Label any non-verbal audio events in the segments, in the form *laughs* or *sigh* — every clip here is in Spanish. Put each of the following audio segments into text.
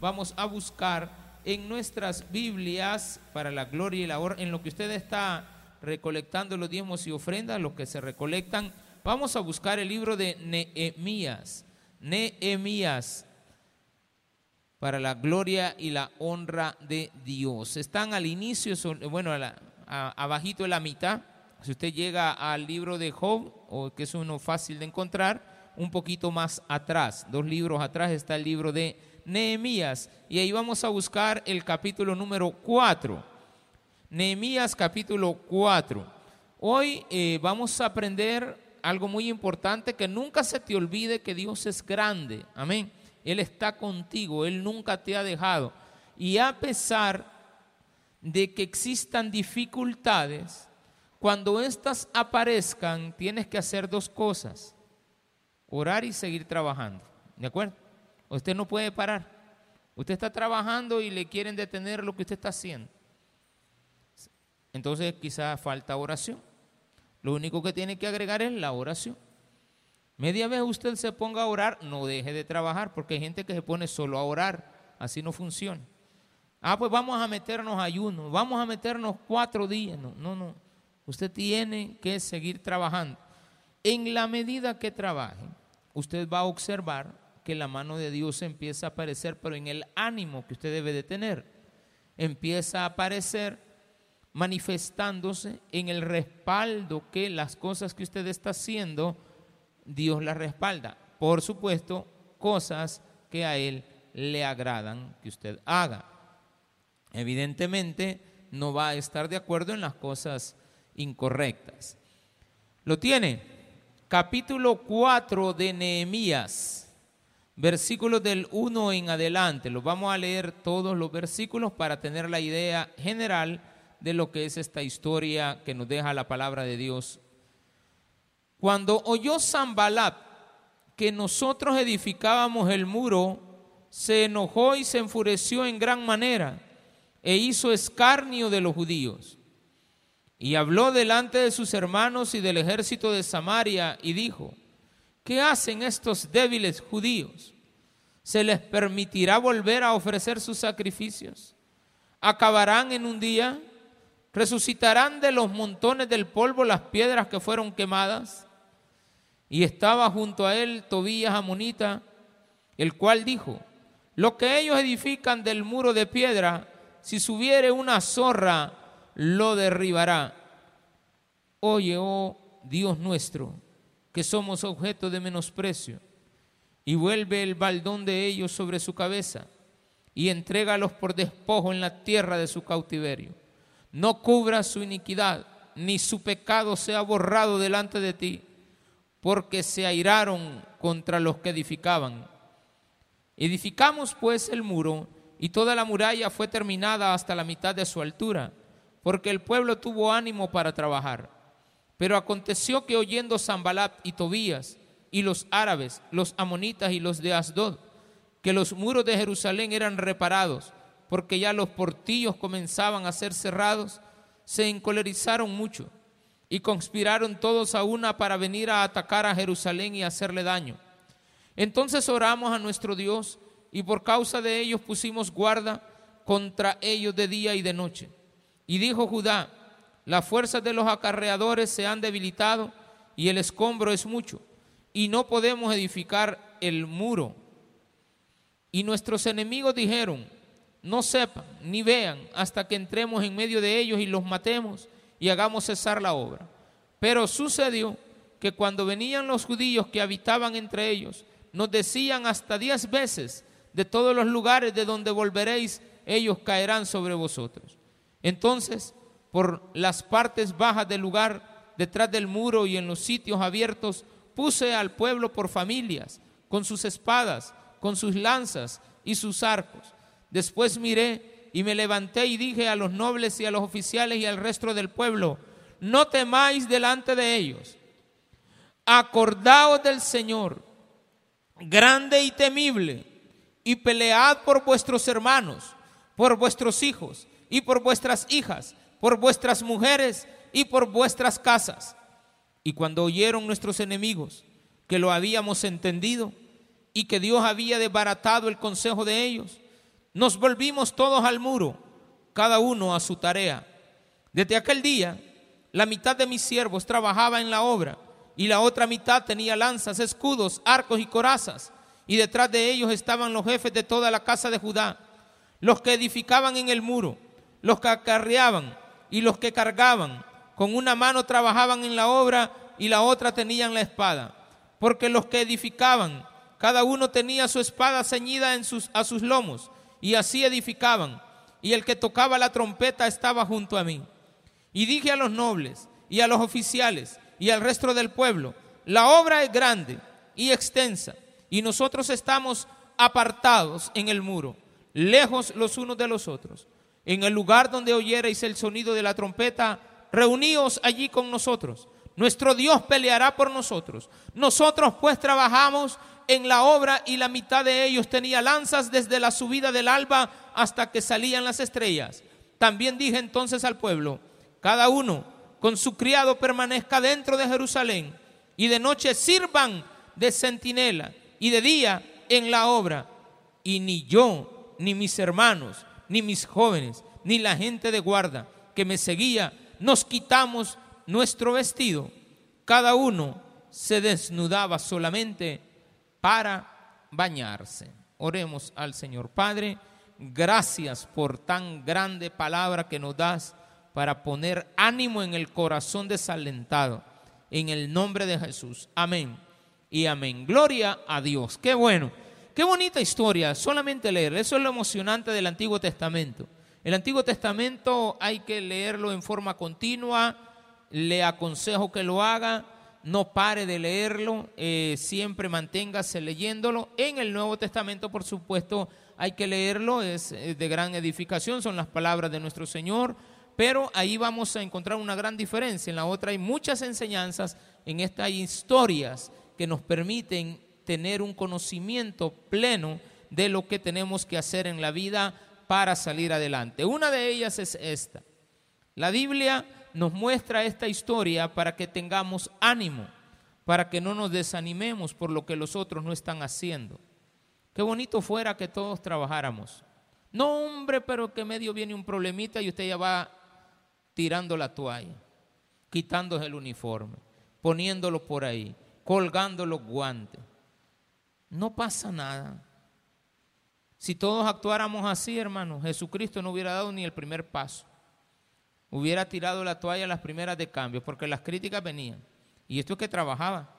vamos a buscar en nuestras Biblias para la gloria y la honra, en lo que usted está recolectando los diezmos y ofrendas, los que se recolectan, vamos a buscar el libro de Nehemías. Nehemías para la gloria y la honra de Dios. Están al inicio, bueno, abajito de la mitad. Si usted llega al libro de Job, o que es uno fácil de encontrar, un poquito más atrás, dos libros atrás está el libro de Nehemías. Y ahí vamos a buscar el capítulo número 4. Nehemías capítulo 4. Hoy eh, vamos a aprender algo muy importante, que nunca se te olvide que Dios es grande. Amén. Él está contigo, Él nunca te ha dejado. Y a pesar de que existan dificultades, cuando éstas aparezcan, tienes que hacer dos cosas. Orar y seguir trabajando. ¿De acuerdo? Usted no puede parar. Usted está trabajando y le quieren detener lo que usted está haciendo. Entonces quizá falta oración. Lo único que tiene que agregar es la oración. Media vez usted se ponga a orar, no deje de trabajar, porque hay gente que se pone solo a orar. Así no funciona. Ah, pues vamos a meternos ayuno, vamos a meternos cuatro días. No, no, no. Usted tiene que seguir trabajando. En la medida que trabaje, usted va a observar que la mano de Dios empieza a aparecer, pero en el ánimo que usted debe de tener. Empieza a aparecer manifestándose en el respaldo que las cosas que usted está haciendo Dios la respalda. Por supuesto, cosas que a Él le agradan que usted haga. Evidentemente, no va a estar de acuerdo en las cosas incorrectas. ¿Lo tiene? Capítulo 4 de Nehemías, versículos del 1 en adelante. Los vamos a leer todos los versículos para tener la idea general de lo que es esta historia que nos deja la palabra de Dios cuando oyó Zambalat que nosotros edificábamos el muro, se enojó y se enfureció en gran manera e hizo escarnio de los judíos. Y habló delante de sus hermanos y del ejército de Samaria y dijo, ¿qué hacen estos débiles judíos? ¿Se les permitirá volver a ofrecer sus sacrificios? ¿Acabarán en un día? ¿Resucitarán de los montones del polvo las piedras que fueron quemadas? Y estaba junto a él Tobías Amonita, el cual dijo, lo que ellos edifican del muro de piedra, si subiere una zorra, lo derribará. Oye, oh Dios nuestro, que somos objeto de menosprecio, y vuelve el baldón de ellos sobre su cabeza, y entrégalos por despojo en la tierra de su cautiverio. No cubra su iniquidad, ni su pecado sea borrado delante de ti porque se airaron contra los que edificaban. Edificamos pues el muro y toda la muralla fue terminada hasta la mitad de su altura, porque el pueblo tuvo ánimo para trabajar. Pero aconteció que oyendo Zambalat y Tobías y los árabes, los amonitas y los de Asdod, que los muros de Jerusalén eran reparados, porque ya los portillos comenzaban a ser cerrados, se encolerizaron mucho y conspiraron todos a una para venir a atacar a Jerusalén y hacerle daño. Entonces oramos a nuestro Dios y por causa de ellos pusimos guarda contra ellos de día y de noche. Y dijo Judá, las fuerzas de los acarreadores se han debilitado y el escombro es mucho y no podemos edificar el muro. Y nuestros enemigos dijeron, no sepan ni vean hasta que entremos en medio de ellos y los matemos y hagamos cesar la obra. Pero sucedió que cuando venían los judíos que habitaban entre ellos, nos decían hasta diez veces, de todos los lugares de donde volveréis, ellos caerán sobre vosotros. Entonces, por las partes bajas del lugar, detrás del muro y en los sitios abiertos, puse al pueblo por familias, con sus espadas, con sus lanzas y sus arcos. Después miré y me levanté y dije a los nobles y a los oficiales y al resto del pueblo, no temáis delante de ellos, acordaos del Señor, grande y temible, y pelead por vuestros hermanos, por vuestros hijos y por vuestras hijas, por vuestras mujeres y por vuestras casas. Y cuando oyeron nuestros enemigos que lo habíamos entendido y que Dios había desbaratado el consejo de ellos, nos volvimos todos al muro, cada uno a su tarea. Desde aquel día, la mitad de mis siervos trabajaba en la obra y la otra mitad tenía lanzas, escudos, arcos y corazas. Y detrás de ellos estaban los jefes de toda la casa de Judá, los que edificaban en el muro, los que acarreaban y los que cargaban. Con una mano trabajaban en la obra y la otra tenían la espada. Porque los que edificaban, cada uno tenía su espada ceñida en sus, a sus lomos, y así edificaban. Y el que tocaba la trompeta estaba junto a mí. Y dije a los nobles y a los oficiales y al resto del pueblo, la obra es grande y extensa, y nosotros estamos apartados en el muro, lejos los unos de los otros. En el lugar donde oyereis el sonido de la trompeta, reuníos allí con nosotros. Nuestro Dios peleará por nosotros. Nosotros pues trabajamos en la obra y la mitad de ellos tenía lanzas desde la subida del alba hasta que salían las estrellas. También dije entonces al pueblo, cada uno con su criado permanezca dentro de Jerusalén y de noche sirvan de centinela y de día en la obra. Y ni yo, ni mis hermanos, ni mis jóvenes, ni la gente de guarda que me seguía, nos quitamos nuestro vestido. Cada uno se desnudaba solamente para bañarse. Oremos al Señor Padre. Gracias por tan grande palabra que nos das para poner ánimo en el corazón desalentado. En el nombre de Jesús. Amén. Y amén. Gloria a Dios. Qué bueno. Qué bonita historia. Solamente leer. Eso es lo emocionante del Antiguo Testamento. El Antiguo Testamento hay que leerlo en forma continua. Le aconsejo que lo haga. No pare de leerlo. Eh, siempre manténgase leyéndolo. En el Nuevo Testamento, por supuesto, hay que leerlo. Es eh, de gran edificación. Son las palabras de nuestro Señor pero ahí vamos a encontrar una gran diferencia. En la otra hay muchas enseñanzas, en esta hay historias que nos permiten tener un conocimiento pleno de lo que tenemos que hacer en la vida para salir adelante. Una de ellas es esta. La Biblia nos muestra esta historia para que tengamos ánimo, para que no nos desanimemos por lo que los otros no están haciendo. Qué bonito fuera que todos trabajáramos. No, hombre, pero que medio viene un problemita y usted ya va tirando la toalla, quitándose el uniforme, poniéndolo por ahí, colgando los guantes. No pasa nada. Si todos actuáramos así, hermanos, Jesucristo no hubiera dado ni el primer paso. Hubiera tirado la toalla a las primeras de cambio, porque las críticas venían. Y esto es que trabajaba,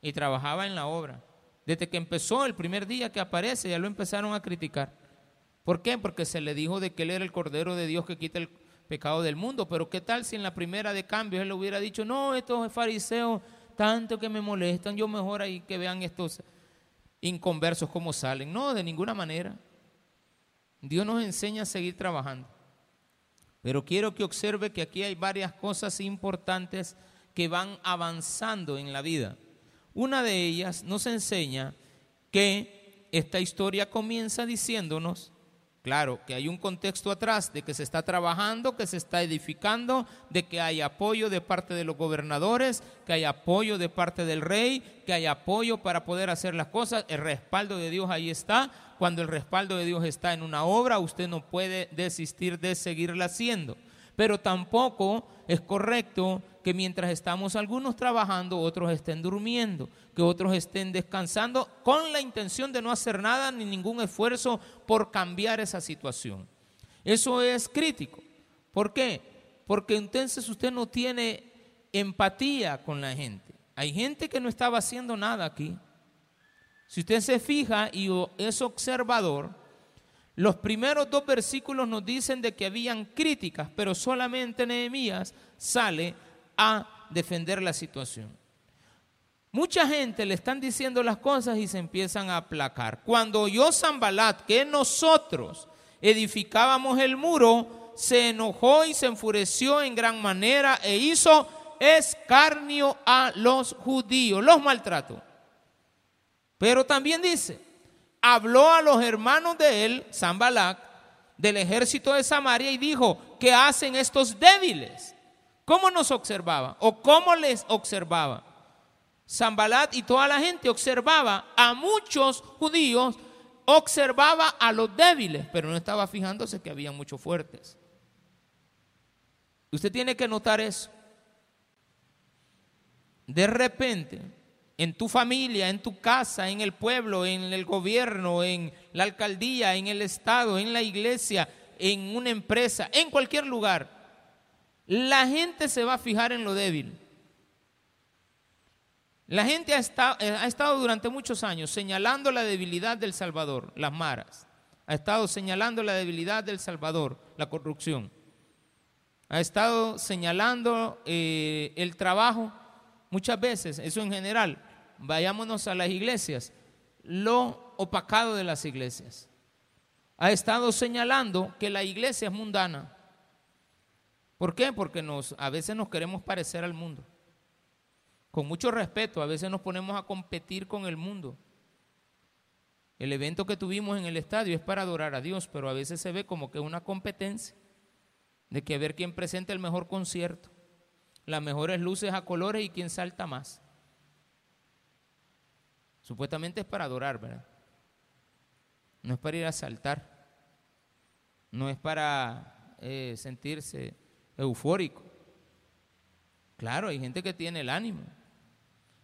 y trabajaba en la obra. Desde que empezó el primer día que aparece, ya lo empezaron a criticar. ¿Por qué? Porque se le dijo de que él era el Cordero de Dios que quita el, pecado del mundo. Pero ¿qué tal si en la primera de cambio él le hubiera dicho, no, estos fariseos tanto que me molestan, yo mejor ahí que vean estos inconversos cómo salen? No, de ninguna manera. Dios nos enseña a seguir trabajando. Pero quiero que observe que aquí hay varias cosas importantes que van avanzando en la vida. Una de ellas nos enseña que esta historia comienza diciéndonos Claro, que hay un contexto atrás de que se está trabajando, que se está edificando, de que hay apoyo de parte de los gobernadores, que hay apoyo de parte del rey, que hay apoyo para poder hacer las cosas. El respaldo de Dios ahí está. Cuando el respaldo de Dios está en una obra, usted no puede desistir de seguirla haciendo. Pero tampoco es correcto que mientras estamos algunos trabajando, otros estén durmiendo, que otros estén descansando con la intención de no hacer nada ni ningún esfuerzo por cambiar esa situación. Eso es crítico. ¿Por qué? Porque entonces usted no tiene empatía con la gente. Hay gente que no estaba haciendo nada aquí. Si usted se fija y es observador, los primeros dos versículos nos dicen de que habían críticas, pero solamente Nehemías sale a defender la situación. Mucha gente le están diciendo las cosas y se empiezan a aplacar. Cuando oyó Zambalat que nosotros edificábamos el muro, se enojó y se enfureció en gran manera e hizo escarnio a los judíos, los maltrató. Pero también dice, habló a los hermanos de él, Zambalat, del ejército de Samaria y dijo, ¿qué hacen estos débiles? ¿Cómo nos observaba? ¿O cómo les observaba? Zambalat y toda la gente observaba a muchos judíos observaba a los débiles, pero no estaba fijándose que había muchos fuertes. Usted tiene que notar eso. De repente, en tu familia, en tu casa, en el pueblo, en el gobierno, en la alcaldía, en el estado, en la iglesia, en una empresa, en cualquier lugar, la gente se va a fijar en lo débil. La gente ha estado, eh, ha estado, durante muchos años señalando la debilidad del Salvador, las maras. Ha estado señalando la debilidad del Salvador, la corrupción. Ha estado señalando eh, el trabajo Muchas veces, eso en general, vayámonos a las iglesias, lo opacado de las iglesias. Ha estado señalando que la iglesia es mundana. ¿Por qué? Porque a veces nos queremos parecer al mundo. Con mucho respeto, a veces nos ponemos a competir con el mundo. El evento que tuvimos en el estadio es para adorar a Dios, pero a veces se ve como que una competencia de que ver quién presenta el mejor concierto las mejores luces a colores y quién salta más. Supuestamente es para adorar, ¿verdad? No es para ir a saltar. No es para eh, sentirse eufórico. Claro, hay gente que tiene el ánimo.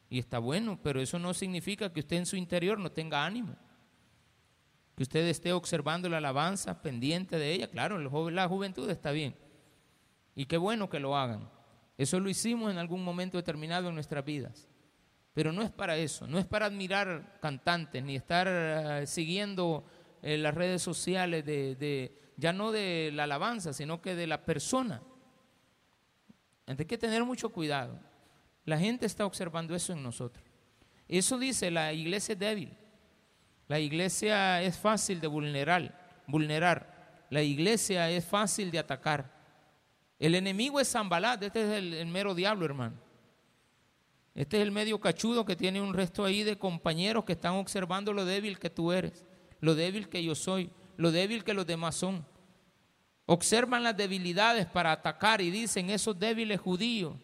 Y está bueno, pero eso no significa que usted en su interior no tenga ánimo. Que usted esté observando la alabanza, pendiente de ella. Claro, la juventud está bien. Y qué bueno que lo hagan. Eso lo hicimos en algún momento determinado en nuestras vidas. Pero no es para eso, no es para admirar cantantes, ni estar eh, siguiendo eh, las redes sociales de, ya no de la alabanza, sino que de la persona. Hay que tener mucho cuidado. La gente está observando eso en nosotros. Eso dice, la iglesia es débil. La iglesia es fácil de vulnerar, vulnerar. La iglesia es fácil de atacar. El enemigo es Zambalat, este es el, mero diablo, hermano. Este es el medio cachudo que tiene un resto ahí de compañeros que están observando lo débil que tú eres, lo débil que yo soy, lo débil que los demás son. Observan las debilidades para atacar y dicen, esos débiles judíos,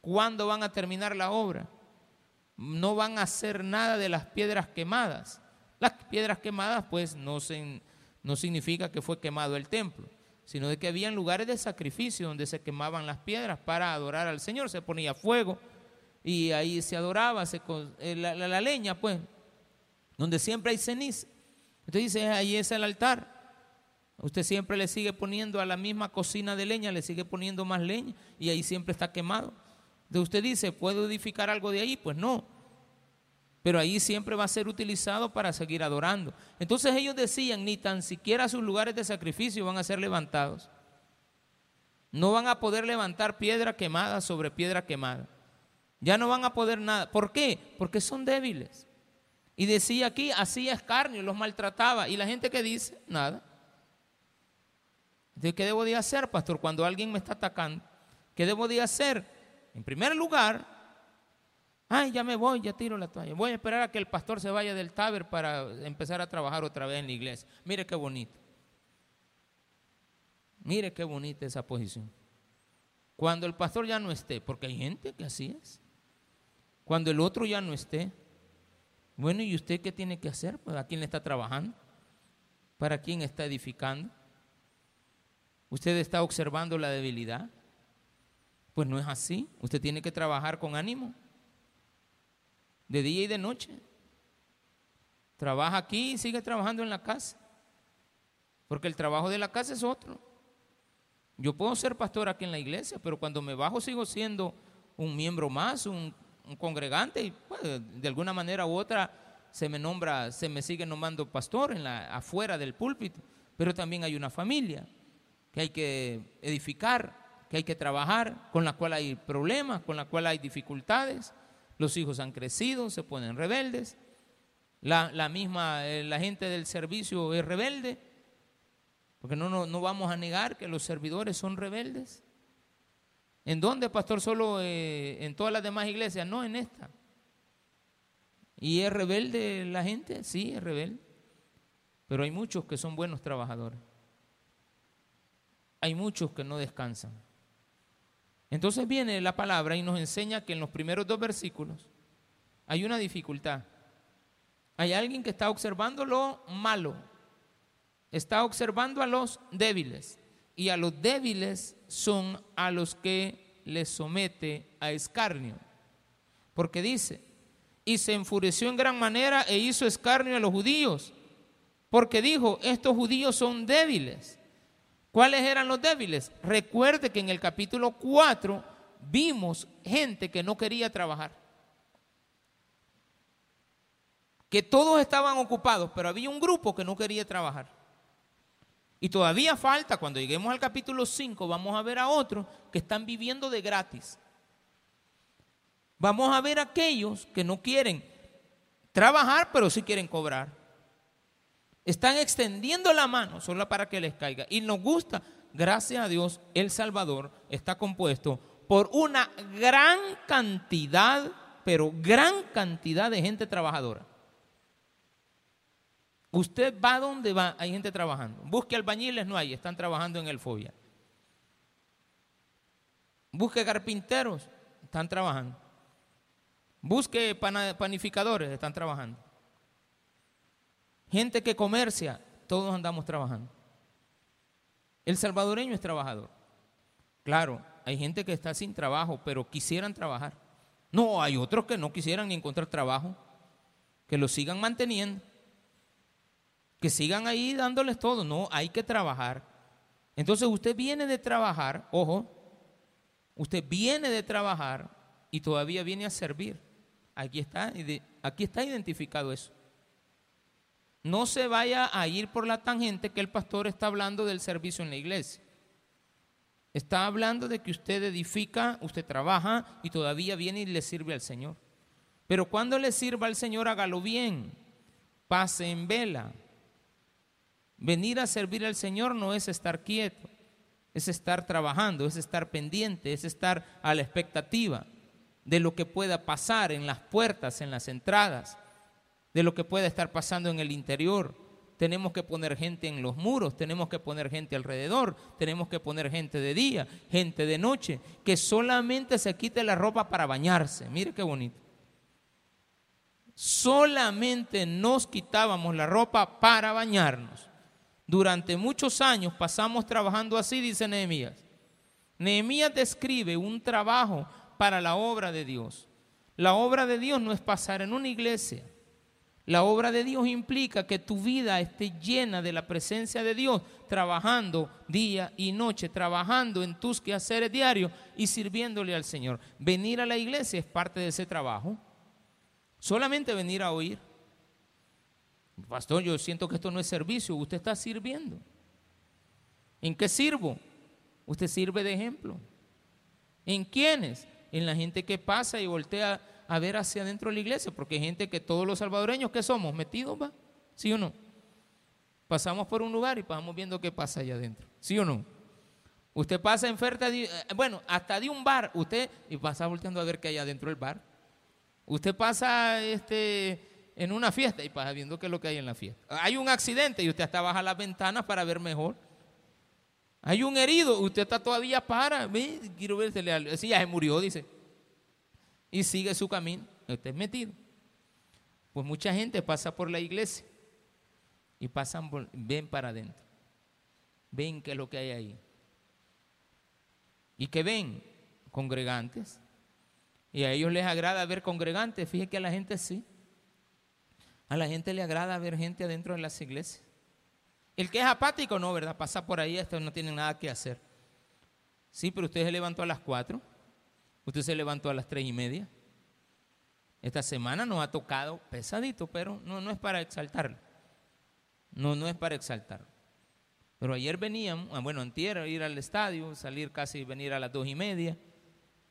¿cuándo van a terminar la obra? No van a hacer nada de las piedras quemadas. Las piedras quemadas, pues, no, no significa que fue quemado el templo sino de que habían lugares de sacrificio donde se quemaban las piedras para adorar al Señor, se ponía fuego y ahí se adoraba se, eh, la, leña, pues, donde siempre hay ceniza. Entonces dice, ahí es el altar. Usted siempre le sigue poniendo a la misma cocina de leña, le sigue poniendo más leña y ahí siempre está quemado. Entonces usted dice, ¿puedo edificar algo de ahí? Pues no, pero ahí siempre va a ser utilizado para seguir adorando. Entonces ellos decían, ni tan siquiera sus lugares de sacrificio van a ser levantados. No van a poder levantar piedra quemada sobre piedra quemada. Ya no van a poder nada. ¿Por qué? Porque son débiles. Y decía aquí, hacía escarnio, los maltrataba. Y la gente que dice, nada. ¿De qué debo de hacer, pastor, cuando alguien me está atacando? ¿Qué debo de hacer? En primer lugar, Ay, ya me voy, ya tiro la toalla. Voy a esperar a que el pastor se vaya del taber para empezar a trabajar otra vez en la iglesia. Mire qué bonito. Mire qué bonita esa posición. Cuando el pastor ya no esté, porque hay gente que así es. Cuando el otro ya no esté. Bueno, ¿y usted qué tiene que hacer? Pues, ¿A quién le está trabajando? ¿Para quién está edificando? ¿Usted está observando la debilidad? Pues no es así. Usted tiene que trabajar con ánimo de día y de noche. Trabaja aquí y sigue trabajando en la casa. Porque el trabajo de la casa es otro. Yo puedo ser pastor aquí en la iglesia, pero cuando me bajo sigo siendo un miembro más, un, congregante, y pues, de alguna manera u otra se me nombra, se me sigue nombrando pastor en la, afuera del púlpito. Pero también hay una familia que hay que edificar, que hay que trabajar, con la cual hay problemas, con la cual hay dificultades. Los hijos han crecido, se ponen rebeldes. La, misma, eh, la gente del servicio es rebelde. Porque no, no, vamos a negar que los servidores son rebeldes. ¿En dónde, pastor? Solo eh, en todas las demás iglesias, no en esta. ¿Y es rebelde la gente? Sí, es rebelde. Pero hay muchos que son buenos trabajadores. Hay muchos que no descansan. Entonces viene la palabra y nos enseña que en los primeros dos versículos hay una dificultad. Hay alguien que está observando lo malo, está observando a los débiles y a los débiles son a los que les somete a escarnio. Porque dice, y se enfureció en gran manera e hizo escarnio a los judíos, porque dijo, estos judíos son débiles. ¿Cuáles eran los débiles? Recuerde que en el capítulo 4 vimos gente que no quería trabajar. Que todos estaban ocupados, pero había un grupo que no quería trabajar. Y todavía falta, cuando lleguemos al capítulo 5, vamos a ver a otros que están viviendo de gratis. Vamos a ver a aquellos que no quieren trabajar, pero sí quieren cobrar. Están extendiendo la mano solo para que les caiga. Y nos gusta, gracias a Dios, El Salvador está compuesto por una gran cantidad, pero gran cantidad de gente trabajadora. Usted va donde va, hay gente trabajando. Busque albañiles, no hay, están trabajando en el fobia. Busque carpinteros, están trabajando. Busque panificadores, están trabajando gente que comercia, todos andamos trabajando. El salvadoreño es trabajador. Claro, hay gente que está sin trabajo, pero quisieran trabajar. No, hay otros que no quisieran ni encontrar trabajo, que lo sigan manteniendo, que sigan ahí dándoles todo. No, hay que trabajar. Entonces usted viene de trabajar, ojo, usted viene de trabajar y todavía viene a servir. Aquí está, aquí está identificado eso no se vaya a ir por la tangente que el pastor está hablando del servicio en la iglesia. Está hablando de que usted edifica, usted trabaja y todavía viene y le sirve al Señor. Pero cuando le sirva al Señor, hágalo bien, pase en vela. Venir a servir al Señor no es estar quieto, es estar trabajando, es estar pendiente, es estar a la expectativa de lo que pueda pasar en las puertas, en las entradas de lo que puede estar pasando en el interior. Tenemos que poner gente en los muros, tenemos que poner gente alrededor, tenemos que poner gente de día, gente de noche, que solamente se quite la ropa para bañarse. Mire qué bonito. Solamente nos quitábamos la ropa para bañarnos. Durante muchos años pasamos trabajando así, dice Nehemías. Nehemías describe un trabajo para la obra de Dios. La obra de Dios no es pasar en una iglesia la obra de Dios implica que tu vida esté llena de la presencia de Dios, trabajando día y noche, trabajando en tus quehaceres diarios y sirviéndole al Señor. Venir a la iglesia es parte de ese trabajo. Solamente venir a oír. Pastor, yo siento que esto no es servicio, usted está sirviendo. ¿En qué sirvo? Usted sirve de ejemplo. ¿En quiénes? En la gente que pasa y voltea a ver hacia adentro de la iglesia, porque hay gente que todos los salvadoreños que somos metidos, ¿va? ¿Sí o no? Pasamos por un lugar y pasamos viendo qué pasa allá adentro, ¿sí o no? Usted pasa en oferta, eh, bueno, hasta de un bar, usted, y pasa volteando a ver qué hay adentro del bar. Usted pasa este, en una fiesta y pasa viendo qué es lo que hay en la fiesta. Hay un accidente y usted hasta baja las ventanas para ver mejor. Hay un herido, usted está todavía para, ve, quiero ver, si ya se murió, dice y sigue su camino, usted es metido. Pues mucha gente pasa por la iglesia y pasan, ven para adentro, ven qué es lo que hay ahí. ¿Y que ven? Congregantes. Y a ellos les agrada ver congregantes. Fíjese que a la gente sí. A la gente le agrada ver gente adentro de las iglesias. El que es apático, no, ¿verdad? Pasa por ahí, esto no tiene nada que hacer. Sí, pero usted se levantó a las cuatro. Usted se levantó a las tres y media. Esta semana nos ha tocado pesadito, pero no, no es para exaltarlo. No, no es para exaltarlo. Pero ayer veníamos, ah, bueno, antier, ir al estadio, salir casi, venir a las dos y media,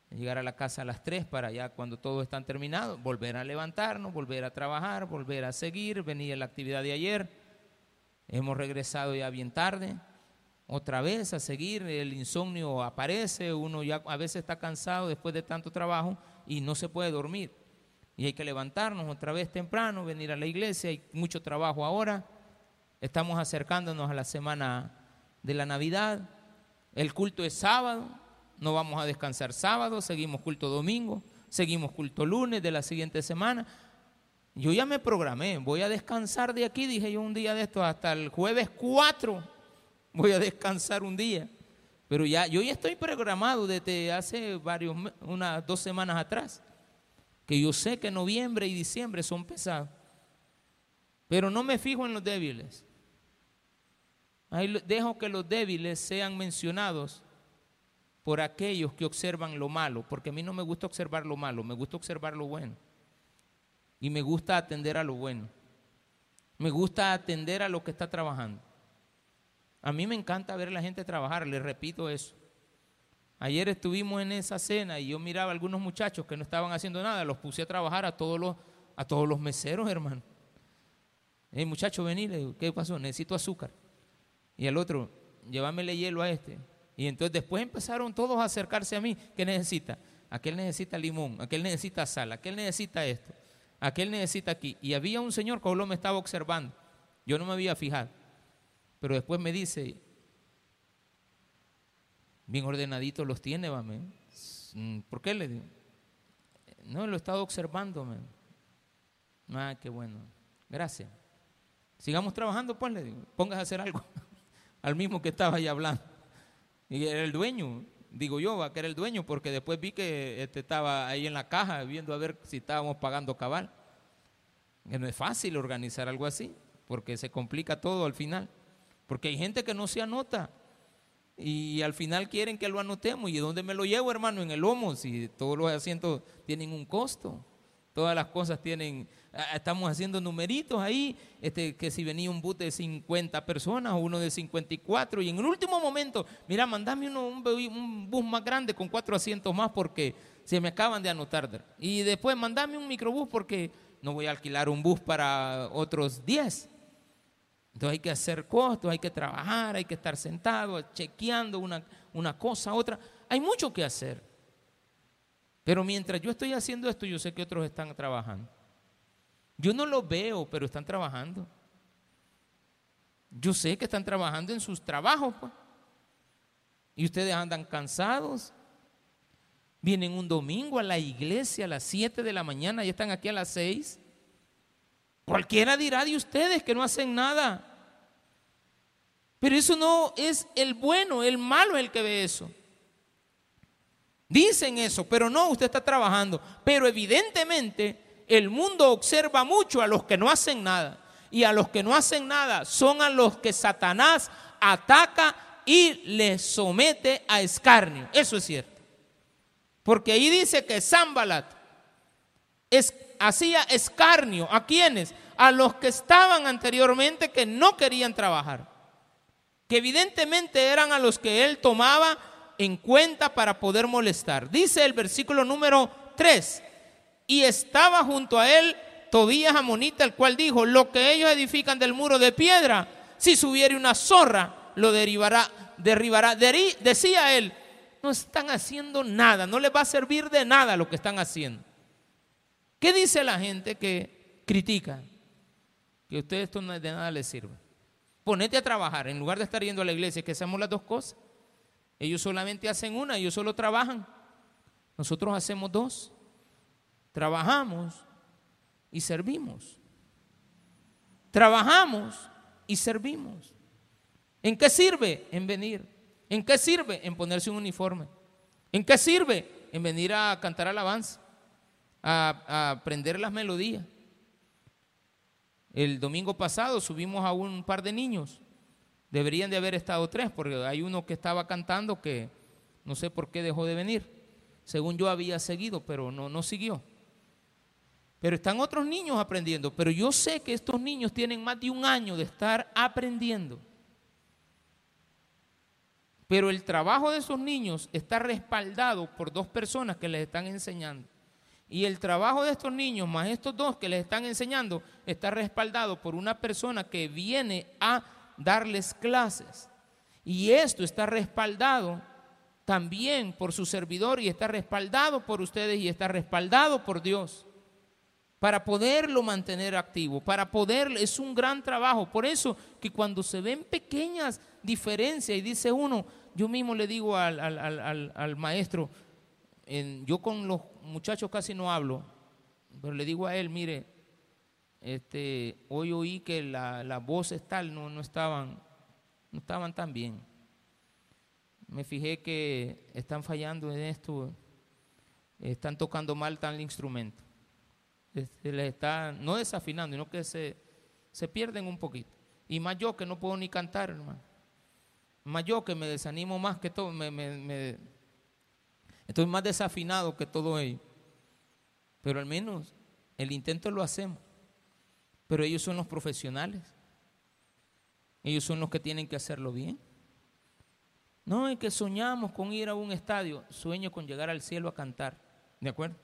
llegar a la casa a las tres para ya cuando todo está terminado, volver a levantarnos, volver a trabajar, volver a seguir, venir a la actividad de ayer. Hemos regresado ya bien tarde otra vez a seguir, el insomnio aparece, uno ya a veces está cansado después de tanto trabajo y no se puede dormir. Y hay que levantarnos otra vez temprano, venir a la iglesia, hay mucho trabajo ahora. Estamos acercándonos a la semana de la Navidad. El culto es sábado, no vamos a descansar sábado, seguimos culto domingo, seguimos culto lunes de la siguiente semana. Yo ya me programé, voy a descansar de aquí, dije yo un día de esto, hasta el jueves 4 voy a descansar un día. Pero ya, yo ya estoy programado desde hace varios, unas dos semanas atrás, que yo sé que noviembre y diciembre son pesados. Pero no me fijo en los débiles. Ahí dejo que los débiles sean mencionados por aquellos que observan lo malo, porque a mí no me gusta observar lo malo, me gusta observar lo bueno. Y me gusta atender a lo bueno. Me gusta atender a lo que está trabajando. A mí me encanta ver a la gente trabajar, les repito eso. Ayer estuvimos en esa cena y yo miraba a algunos muchachos que no estaban haciendo nada, los puse a trabajar a todos los, a todos los meseros, hermano. Hey, muchacho, vení, ¿qué pasó? Necesito azúcar. Y el otro, llévamele hielo a este. Y entonces después empezaron todos a acercarse a mí. ¿Qué necesita? Aquel necesita limón, aquel necesita sal, aquel necesita esto, aquel necesita aquí. Y había un señor que solo me estaba observando. Yo no me había fijado. Pero después me dice, bien ordenaditos los tiene, mm, ¿Por qué le digo? No, lo he estado observando, man. Ah, qué bueno. Gracias. Sigamos trabajando, pues le digo. Pongas a hacer algo. *laughs* Al mismo que estaba ahí hablando. Y era el dueño, digo yo, va, que era el dueño, porque después vi que este estaba ahí en la caja viendo a ver si estábamos pagando cabal. Que no es fácil organizar algo así, porque se complica todo al final. Porque hay gente que no se anota. Y al final quieren que lo anotemos. ¿Y dónde me lo llevo, hermano? En el lomo, si todos los asientos tienen un costo. Todas las cosas tienen, estamos haciendo numeritos ahí, este, que si venía un bus de 50 personas uno de 54, y en el último momento, mira, mandame uno, un, un bus más grande con cuatro asientos más porque se me acaban de anotar. Y después mandame un microbús porque no voy a alquilar un bus para otros 10. Entonces hay que hacer costos, hay que trabajar, hay que estar sentado, chequeando una, una cosa, otra. Hay mucho que hacer. Pero mientras yo estoy haciendo esto, yo sé que otros están trabajando. Yo no lo veo, pero están trabajando. Yo sé que están trabajando en sus trabajos. Pues. Y ustedes andan cansados. Vienen un domingo a la iglesia a las 7 de la mañana y están aquí a las 6. Cualquiera dirá de ustedes que no hacen nada. Pero eso no es el bueno, el malo el que ve eso. Dicen eso, pero no, usted está trabajando. Pero evidentemente el mundo observa mucho a los que no hacen nada. Y a los que no hacen nada son a los que Satanás ataca y les somete a escarnio. Eso es cierto. Porque ahí dice que Zambalat es hacía escarnio. ¿A quiénes? A los que estaban anteriormente que no querían trabajar. Que evidentemente eran a los que él tomaba en cuenta para poder molestar. Dice el versículo número 3. Y estaba junto a él Tobías Amonita, el cual dijo, lo que ellos edifican del muro de piedra, si subiere una zorra, lo derivará, derribará. decía él, no están haciendo nada, no les va a servir de nada lo que están haciendo. ¿Qué dice la gente que critica? Que a ustedes esto de nada les sirve. Ponete a trabajar en lugar de estar yendo a la iglesia, que hacemos las dos cosas. Ellos solamente hacen una, ellos solo trabajan. Nosotros hacemos dos. Trabajamos y servimos. Trabajamos y servimos. ¿En qué sirve? En venir. ¿En qué sirve? En ponerse un uniforme. ¿En qué sirve? En venir a cantar alabanza a, aprender las melodías. El domingo pasado subimos a un par de niños. Deberían de haber estado tres, porque hay uno que estaba cantando que no sé por qué dejó de venir. Según yo había seguido, pero no, no siguió. Pero están otros niños aprendiendo. Pero yo sé que estos niños tienen más de un año de estar aprendiendo. Pero el trabajo de esos niños está respaldado por dos personas que les están enseñando. Y el trabajo de estos niños, más estos dos que les están enseñando, está respaldado por una persona que viene a darles clases. Y esto está respaldado también por su servidor y está respaldado por ustedes y está respaldado por Dios. Para poderlo mantener activo, para poder, es un gran trabajo. Por eso que cuando se ven pequeñas diferencias y dice uno, yo mismo le digo al, al maestro, yo con los muchachos casi no hablo, pero le digo a él, mire, este, hoy oí que las la voces tal no, no, estaban, no estaban tan bien. Me fijé que están fallando en esto, están tocando mal tal instrumento. Se les está, no desafinando, sino que se, se pierden un poquito. Y más yo que no puedo ni cantar, hermano. Más yo que me desanimo más que todo, me, me, estoy más desafinado que todo ello. Pero al menos el intento lo hacemos. Pero ellos son los profesionales. Ellos son los que tienen que hacerlo bien. No es que soñamos con ir a un estadio, sueño con llegar al cielo a cantar. ¿De acuerdo?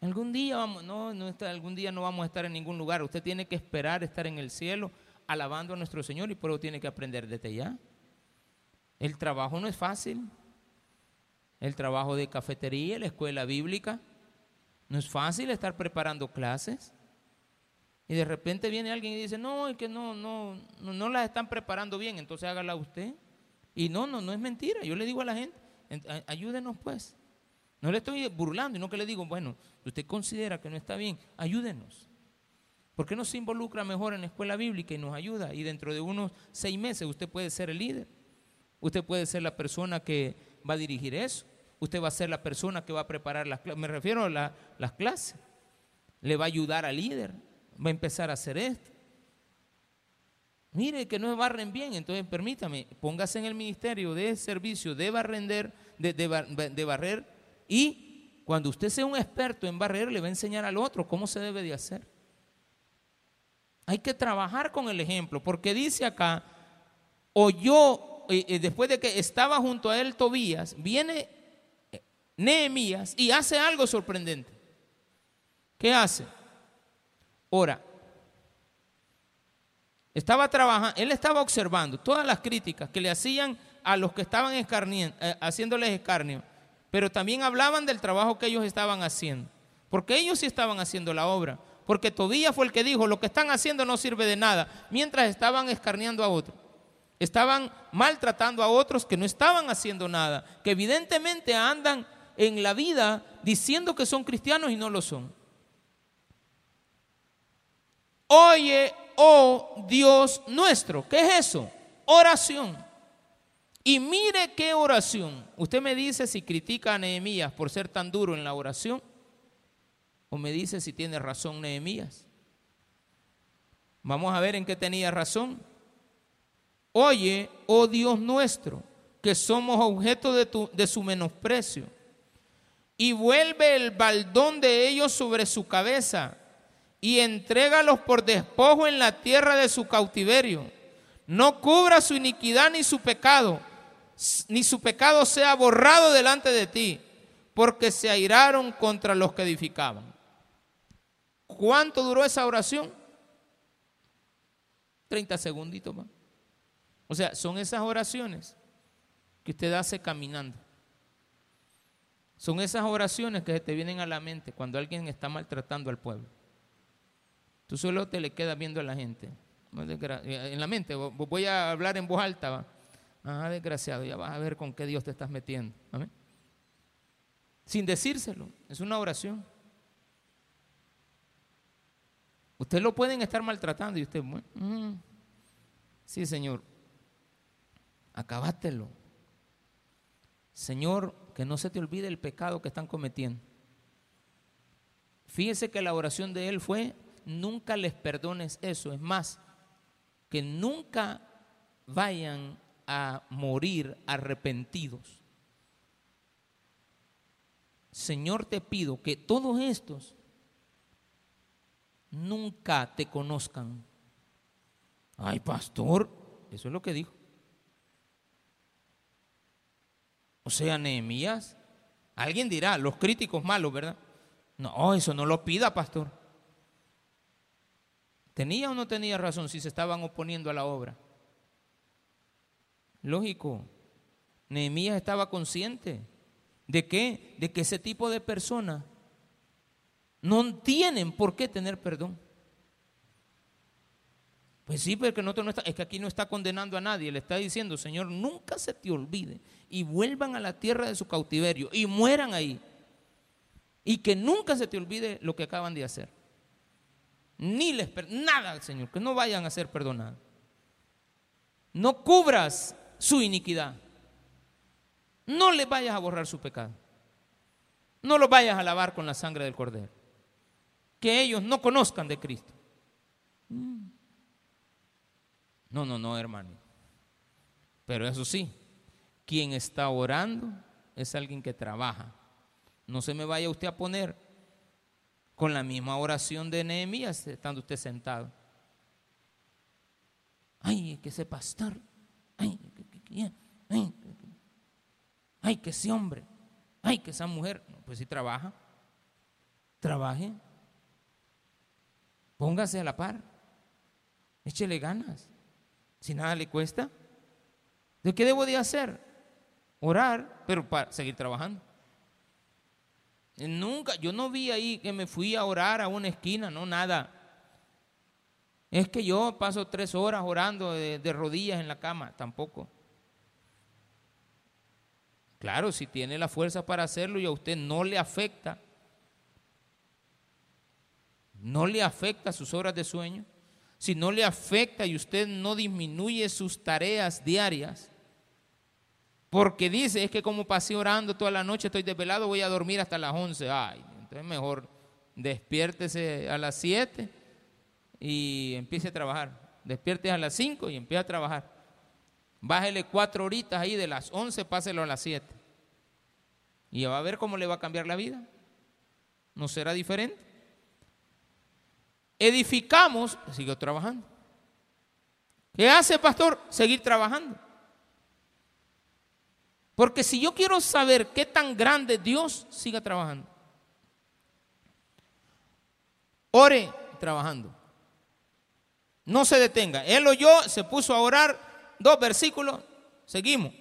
Algún día vamos, no, no está, algún día no vamos a estar en ningún lugar. Usted tiene que esperar estar en el cielo alabando a nuestro Señor y por eso tiene que aprender desde ya. El trabajo no es fácil. El trabajo de cafetería, la escuela bíblica, no es fácil estar preparando clases. Y de repente viene alguien y dice, no, es que no, no, no, no las están preparando bien, entonces hágala usted. Y no, no, no es mentira. Yo le digo a la gente, ayúdenos pues. No le estoy burlando, y no que le digo, bueno, usted considera que no está bien, ayúdenos. ¿Por qué no se involucra mejor en la escuela bíblica y nos ayuda? Y dentro de unos seis meses usted puede ser el líder. Usted puede ser la persona que va a dirigir eso. Usted va a ser la persona que va a preparar las clases. Me refiero a las clases. Le va a ayudar al líder. Va a empezar a hacer esto. Mire que no barren bien, entonces permítame, póngase en el ministerio de servicio de barrender, de, de barrer, y cuando usted sea un experto en barrer, le va a enseñar al otro cómo se debe de hacer. Hay que trabajar con el ejemplo, porque dice acá, oyó, después de que estaba junto a él Tobías, viene Nehemías y hace algo sorprendente. ¿Qué hace? Ora. Estaba trabajando, él estaba observando todas las críticas que le hacían a los que estaban eh, haciéndoles escarnio, pero también hablaban del trabajo que ellos estaban haciendo, porque ellos sí estaban haciendo la obra. Porque Tobías fue el que dijo, lo que están haciendo no sirve de nada, mientras estaban escarneando a otros. Estaban maltratando a otros que no estaban haciendo nada, que evidentemente andan en la vida diciendo que son cristianos y no lo son. Oye, oh Dios nuestro, ¿qué es eso? Oración. Y mire qué oración. Usted me dice si critica a Nehemías por ser tan duro en la oración. ¿O me dice si tiene razón Nehemías? Vamos a ver en qué tenía razón. Oye, oh Dios nuestro, que somos objeto de, tu, de su menosprecio, y vuelve el baldón de ellos sobre su cabeza, y entrégalos por despojo en la tierra de su cautiverio. No cubra su iniquidad ni su pecado, ni su pecado sea borrado delante de ti, porque se airaron contra los que edificaban. ¿Cuánto duró esa oración? 30 segunditos más. O sea, son esas oraciones que usted hace caminando. Son esas oraciones que te vienen a la mente cuando alguien está maltratando al pueblo. Tú solo te le quedas viendo a la gente. En la mente, voy a hablar en voz alta. Ah, desgraciado, ya vas a ver con qué Dios te estás metiendo. Sin decírselo, es una oración. Usted lo pueden estar maltratando y usted, mm, sí, Señor, acabátelo. Señor, que no se te olvide el pecado que están cometiendo. Fíjese que la oración de él fue, nunca les perdones eso. Es más, que nunca vayan a morir arrepentidos. Señor, te pido que todos estos nunca te conozcan. Ay, pastor, eso es lo que dijo. Sea, Nehemías, alguien dirá, los críticos malos, ¿verdad? No, eso no lo pida, pastor. ¿Tenía o no tenía razón si se estaban oponiendo a la obra? Lógico, Nehemías estaba consciente de que, de que ese tipo de personas no tienen por qué tener perdón. Pues sí, porque no está, es que aquí no está condenando a nadie, le está diciendo, Señor, nunca se te olvide y vuelvan a la tierra de su cautiverio y mueran ahí. Y que nunca se te olvide lo que acaban de hacer. ni les nada, Señor, que no vayan a ser perdonados. No cubras su iniquidad. No les vayas a borrar su pecado. No los vayas a lavar con la sangre del cordero. Que ellos no conozcan de Cristo. Mm. No, no, no, hermano. Pero eso sí, quien está orando es alguien que trabaja. No se me vaya usted a poner con la misma oración de Nehemías estando usted sentado. Ay, que ese pastor, ay, que, ay, ay, que ese hombre, ay, que esa mujer, pues si trabaja, trabaje, póngase a la par, échele ganas, si nada le cuesta. ¿De qué debo de hacer? Orar, pero para seguir trabajando. Nunca, yo no vi ahí que me fui a orar a una esquina, no, nada. Es que yo paso tres horas orando de, rodillas en la cama, tampoco. Claro, si tiene la fuerza para hacerlo y a usted no le afecta, no le afecta sus horas de sueño, si no le afecta y usted no disminuye sus tareas diarias, porque dice, es que como pasé orando toda la noche, estoy desvelado, voy a dormir hasta las 11. Ay, entonces mejor despiértese a las 7 y empiece a trabajar. Despierte a las 5 y empiece a trabajar. Bájele cuatro horitas ahí de las 11, páselo a las 7. Y va a ver cómo le va a cambiar la vida. ¿No será diferente? Edificamos, sigo trabajando. ¿Qué hace, pastor? Seguir trabajando. Porque si yo quiero saber qué tan grande Dios, siga trabajando. Ore trabajando. No se detenga. Él oyó, se puso a orar. Dos versículos. Seguimos.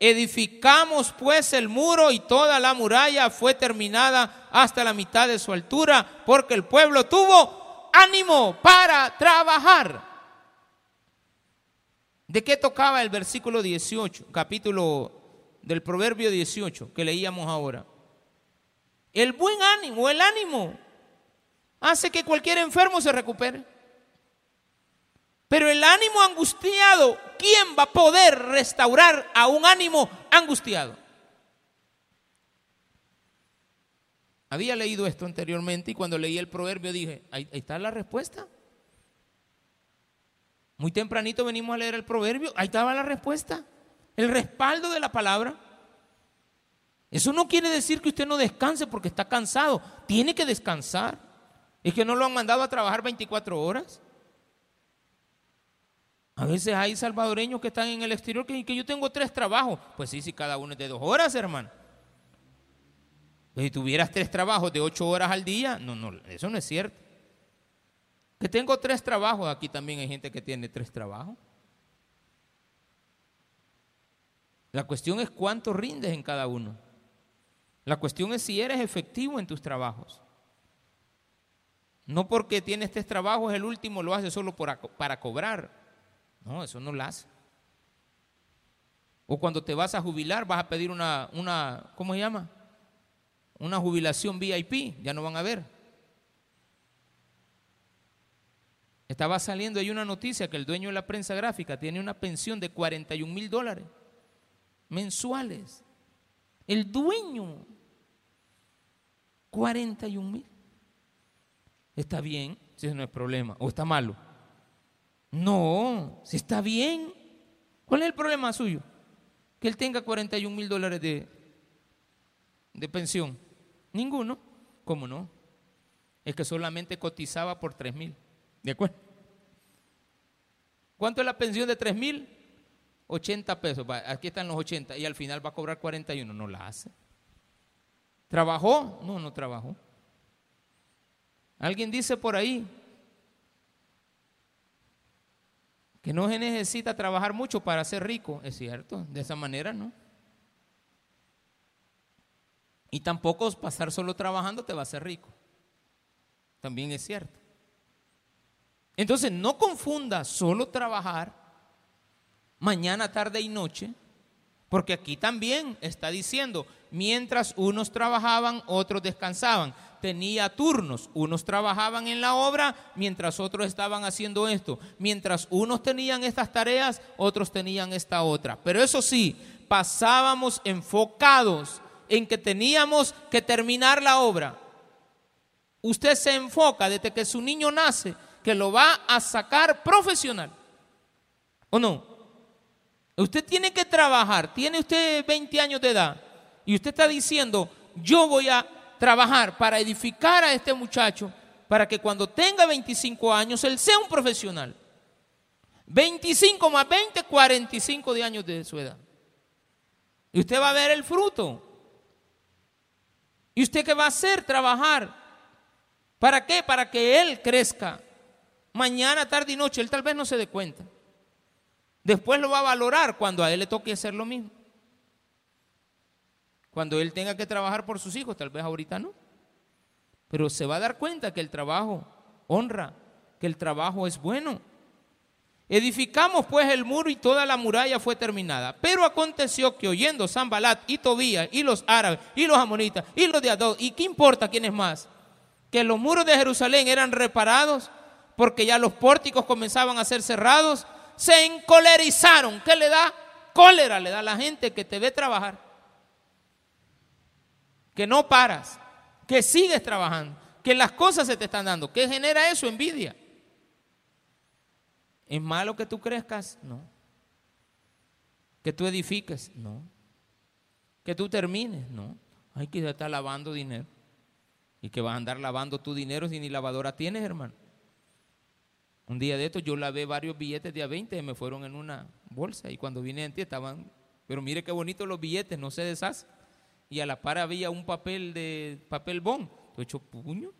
Edificamos pues el muro y toda la muralla fue terminada hasta la mitad de su altura porque el pueblo tuvo ánimo para trabajar. ¿De qué tocaba el versículo 18, capítulo del Proverbio 18 que leíamos ahora. El buen ánimo, el ánimo, hace que cualquier enfermo se recupere. Pero el ánimo angustiado, ¿quién va a poder restaurar a un ánimo angustiado? Había leído esto anteriormente y cuando leí el proverbio dije, ahí, está la respuesta. Muy tempranito venimos a leer el proverbio, ahí estaba la respuesta el respaldo de la palabra. Eso no quiere decir que usted no descanse porque está cansado. Tiene que descansar. Es que no lo han mandado a trabajar 24 horas. A veces hay salvadoreños que están en el exterior que, que yo tengo tres trabajos. Pues sí, si cada uno es de dos horas, hermano. Pues si tuvieras tres trabajos de ocho horas al día, no, no, eso no es cierto. Que tengo tres trabajos, aquí también hay gente que tiene tres trabajos. La cuestión es cuánto rindes en cada uno. La cuestión es si eres efectivo en tus trabajos. No porque tienes tres trabajos, el último lo haces solo para cobrar. No, eso no lo hace. O cuando te vas a jubilar, vas a pedir una, una, ¿cómo se llama? Una jubilación VIP, ya no van a ver. Estaba saliendo ahí una noticia que el dueño de la prensa gráfica tiene una pensión de 41 mil dólares mensuales. El dueño, 41 mil. ¿Está bien? Si no es problema. ¿O está malo? No, si está bien. ¿Cuál es el problema suyo? Que él tenga 41 mil dólares de, de pensión. Ninguno. ¿Cómo no? Es que solamente cotizaba por 3 mil. ¿De acuerdo? ¿Cuánto es la pensión de 3 mil? 80 pesos, aquí están los 80 y al final va a cobrar 41, no la hace. ¿Trabajó? No, no trabajó. Alguien dice por ahí que no se necesita trabajar mucho para ser rico, es cierto, de esa manera no. Y tampoco pasar solo trabajando te va a hacer rico. También es cierto. Entonces no confunda solo trabajar mañana, tarde y noche, porque aquí también está diciendo, mientras unos trabajaban, otros descansaban. tenía turnos. Unos trabajaban en la obra mientras otros estaban haciendo esto. Mientras unos tenían estas tareas, otros tenían esta otra. Pero eso sí, pasábamos enfocados en que teníamos que terminar la obra. Usted se enfoca desde que su niño nace, que lo va a sacar profesional. ¿O no? Usted tiene que trabajar, tiene usted 20 años de edad y usted está diciendo, yo voy a trabajar para edificar a este muchacho para que cuando tenga 25 años él sea un profesional. 25 más 20, 45 de años de su edad. Y usted va a ver el fruto. ¿Y usted qué va a hacer? Trabajar. ¿Para qué? Para que él crezca. Mañana, tarde y noche. Él tal vez no se dé cuenta. Después lo va a valorar cuando a él le toque hacer lo mismo. Cuando él tenga que trabajar por sus hijos, tal vez ahorita no. Pero se va a dar cuenta que el trabajo honra, que el trabajo es bueno. Edificamos pues el muro y toda la muralla fue terminada. Pero aconteció que oyendo Zambalat y Tobías y los árabes y los amonitas y los de Adó, ¿y qué importa quién es más? Que los muros de Jerusalén eran reparados porque ya los pórticos comenzaban a ser cerrados se encolerizaron. ¿Qué le da? Cólera le da a la gente que te ve trabajar. Que no paras, que sigues trabajando, que las cosas se te están dando. ¿Qué genera eso? Envidia. ¿Es malo que tú crezcas? No. ¿Que tú edifiques? No. ¿Que tú termines? No. Hay que estar lavando dinero. ¿Y que vas a andar lavando tu dinero si ni lavadora tienes, hermano? Un día de estos yo lavé varios billetes de a 20 y me fueron en una bolsa y cuando vine en ti estaban, pero mire qué bonitos los billetes, no se deshacen. Y a la par había un papel de papel bond, hecho puño.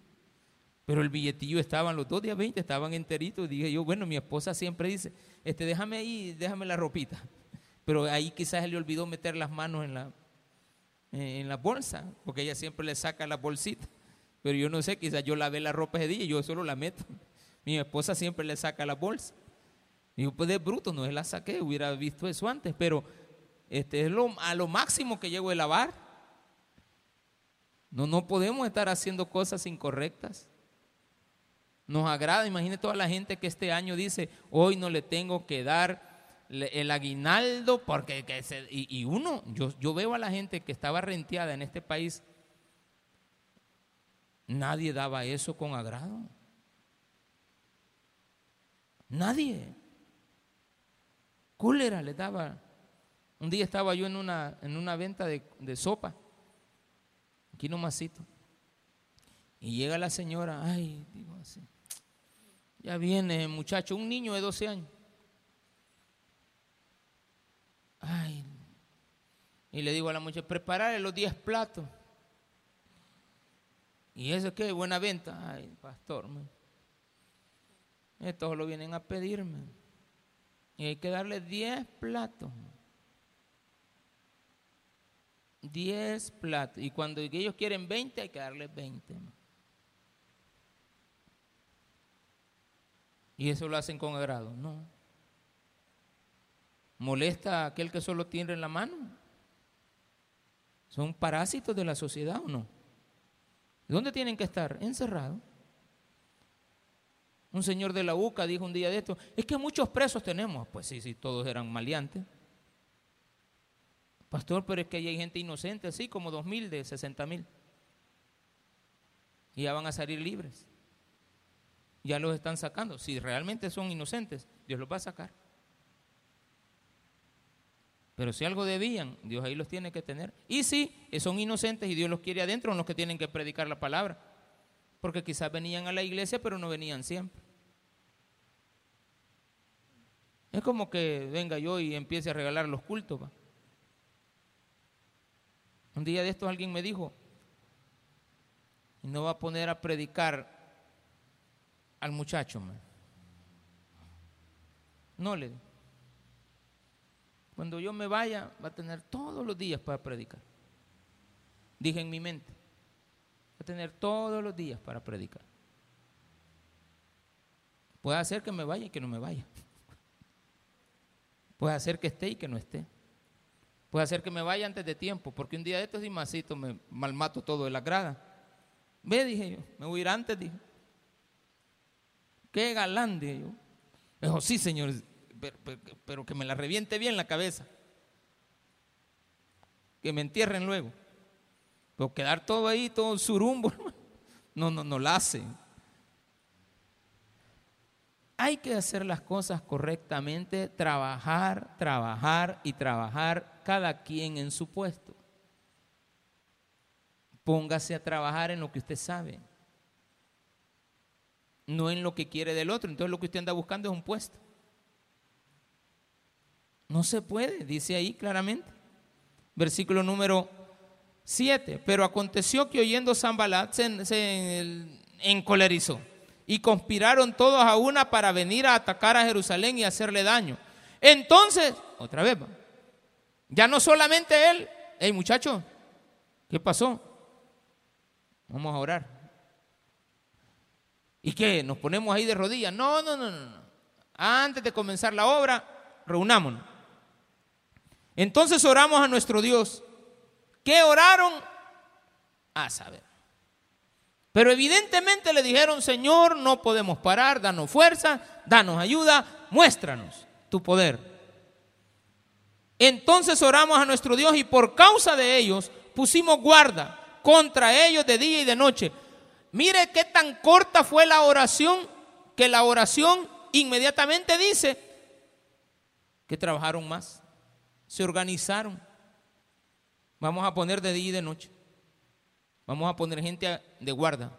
Pero el billetillo estaban, los dos de a 20 estaban enteritos. Dije yo, bueno, mi esposa siempre dice, este, déjame ahí, déjame la ropita. *laughs* Pero ahí quizás le olvidó meter las manos en la, en la bolsa, porque ella siempre le saca la bolsita. Pero yo no sé, quizás yo lavé la ropa ese día y yo solo la meto. *laughs* Mi esposa siempre le saca la bolsa. Digo, pues de bruto, no se la saqué, hubiera visto eso antes, pero este es lo, a lo máximo que llego a lavar. No, no podemos estar haciendo cosas incorrectas. Nos agrada, imagine toda la gente que este año dice, hoy no le tengo que dar el aguinaldo porque y, uno, yo, yo veo a la gente que estaba renteada en este país, nadie daba eso con agrado. Nadie. Cólera le daba. Un día estaba yo en una, en una venta de, sopa, aquí nomasito. Y llega la señora, ay, digo así. Ya viene, muchacho, un niño de 12 años. Ay. Y le digo a la muchacha, prepararle los 10 platos. ¿Y eso qué? Buena venta. Ay, pastor. Todos lo vienen a pedirme. Y hay que darle 10 platos. 10 platos. Y cuando ellos quieren 20, hay que darles 20. Y eso lo hacen con agrado. No. ¿Molesta a aquel que solo tiene en la mano? ¿Son parásitos de la sociedad o no? ¿Dónde tienen que estar? Encerrados. Un señor de la UCA dijo un día de esto, es que muchos presos tenemos. Pues sí, sí, todos eran maleantes. Pastor, pero es que hay gente inocente, así como dos mil de sesenta mil. Y ya van a salir libres. Ya los están sacando. Si realmente son inocentes, Dios los va a sacar. Pero si algo debían, Dios ahí los tiene que tener. Y si son inocentes y Dios los quiere adentro, son los que tienen que predicar la palabra. Porque quizás venían a la iglesia, pero no venían siempre. Es como que venga yo y empiece a regalar los cultos. Un día de estos alguien me dijo, no va a poner a predicar al muchacho. No le Cuando yo me vaya, va a tener todos los días para predicar. Dije en mi mente, va a tener todos los días para predicar. Puede hacer que me vaya y que no me vaya. *laughs* Puede hacer que esté y que no esté. Puede hacer que me vaya antes de tiempo, porque un día de estos y masito me malmato todo de la grada. Ve, dije yo, me voy a ir antes, dije. Qué galán, dije yo. Dijo, sí, señor, pero, que me la reviente bien la cabeza. Que me entierren luego. Pero quedar todo ahí, todo surumbo, *laughs* no, no, no la hace. Hay que hacer las cosas correctamente, trabajar, trabajar y trabajar cada quien en su puesto. Póngase a trabajar en lo que usted sabe, no en lo que quiere del otro. Entonces lo que usted anda buscando es un puesto. No se puede, dice ahí claramente. Versículo número 7. Pero aconteció que oyendo Zambalat se, se encolerizó y conspiraron todos a una para venir a atacar a Jerusalén y hacerle daño. Entonces, otra vez, ya no solamente él, hey muchacho, ¿qué pasó? Vamos a orar. ¿Y qué? ¿Nos ponemos ahí de rodillas? No, no, no, no. Antes de comenzar la obra, reunámonos. Entonces oramos a nuestro Dios. ¿Qué oraron? A saber. Pero evidentemente le dijeron, Señor, no podemos parar, danos fuerza, danos ayuda, muéstranos tu poder. Entonces oramos a nuestro Dios y por causa de ellos pusimos guarda contra ellos de día y de noche. Mire qué tan corta fue la oración, que la oración inmediatamente dice que trabajaron más, se organizaron. Vamos a poner de día y de noche. Vamos a poner gente de guarda.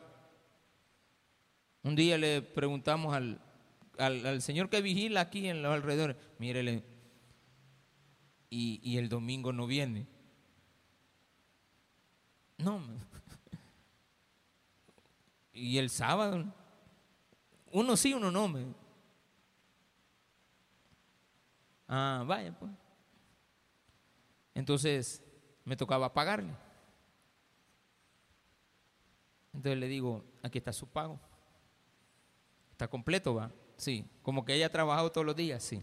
Un día le preguntamos al, al, señor que vigila aquí en los alrededores, mírele, y, y el domingo no viene. No. Y el sábado, uno sí, uno no. Me. Ah, vaya, pues. Entonces me tocaba pagarle. Entonces le digo, aquí está su pago. ¿Está completo, va? Sí. Como que ella ha trabajado todos los días, sí.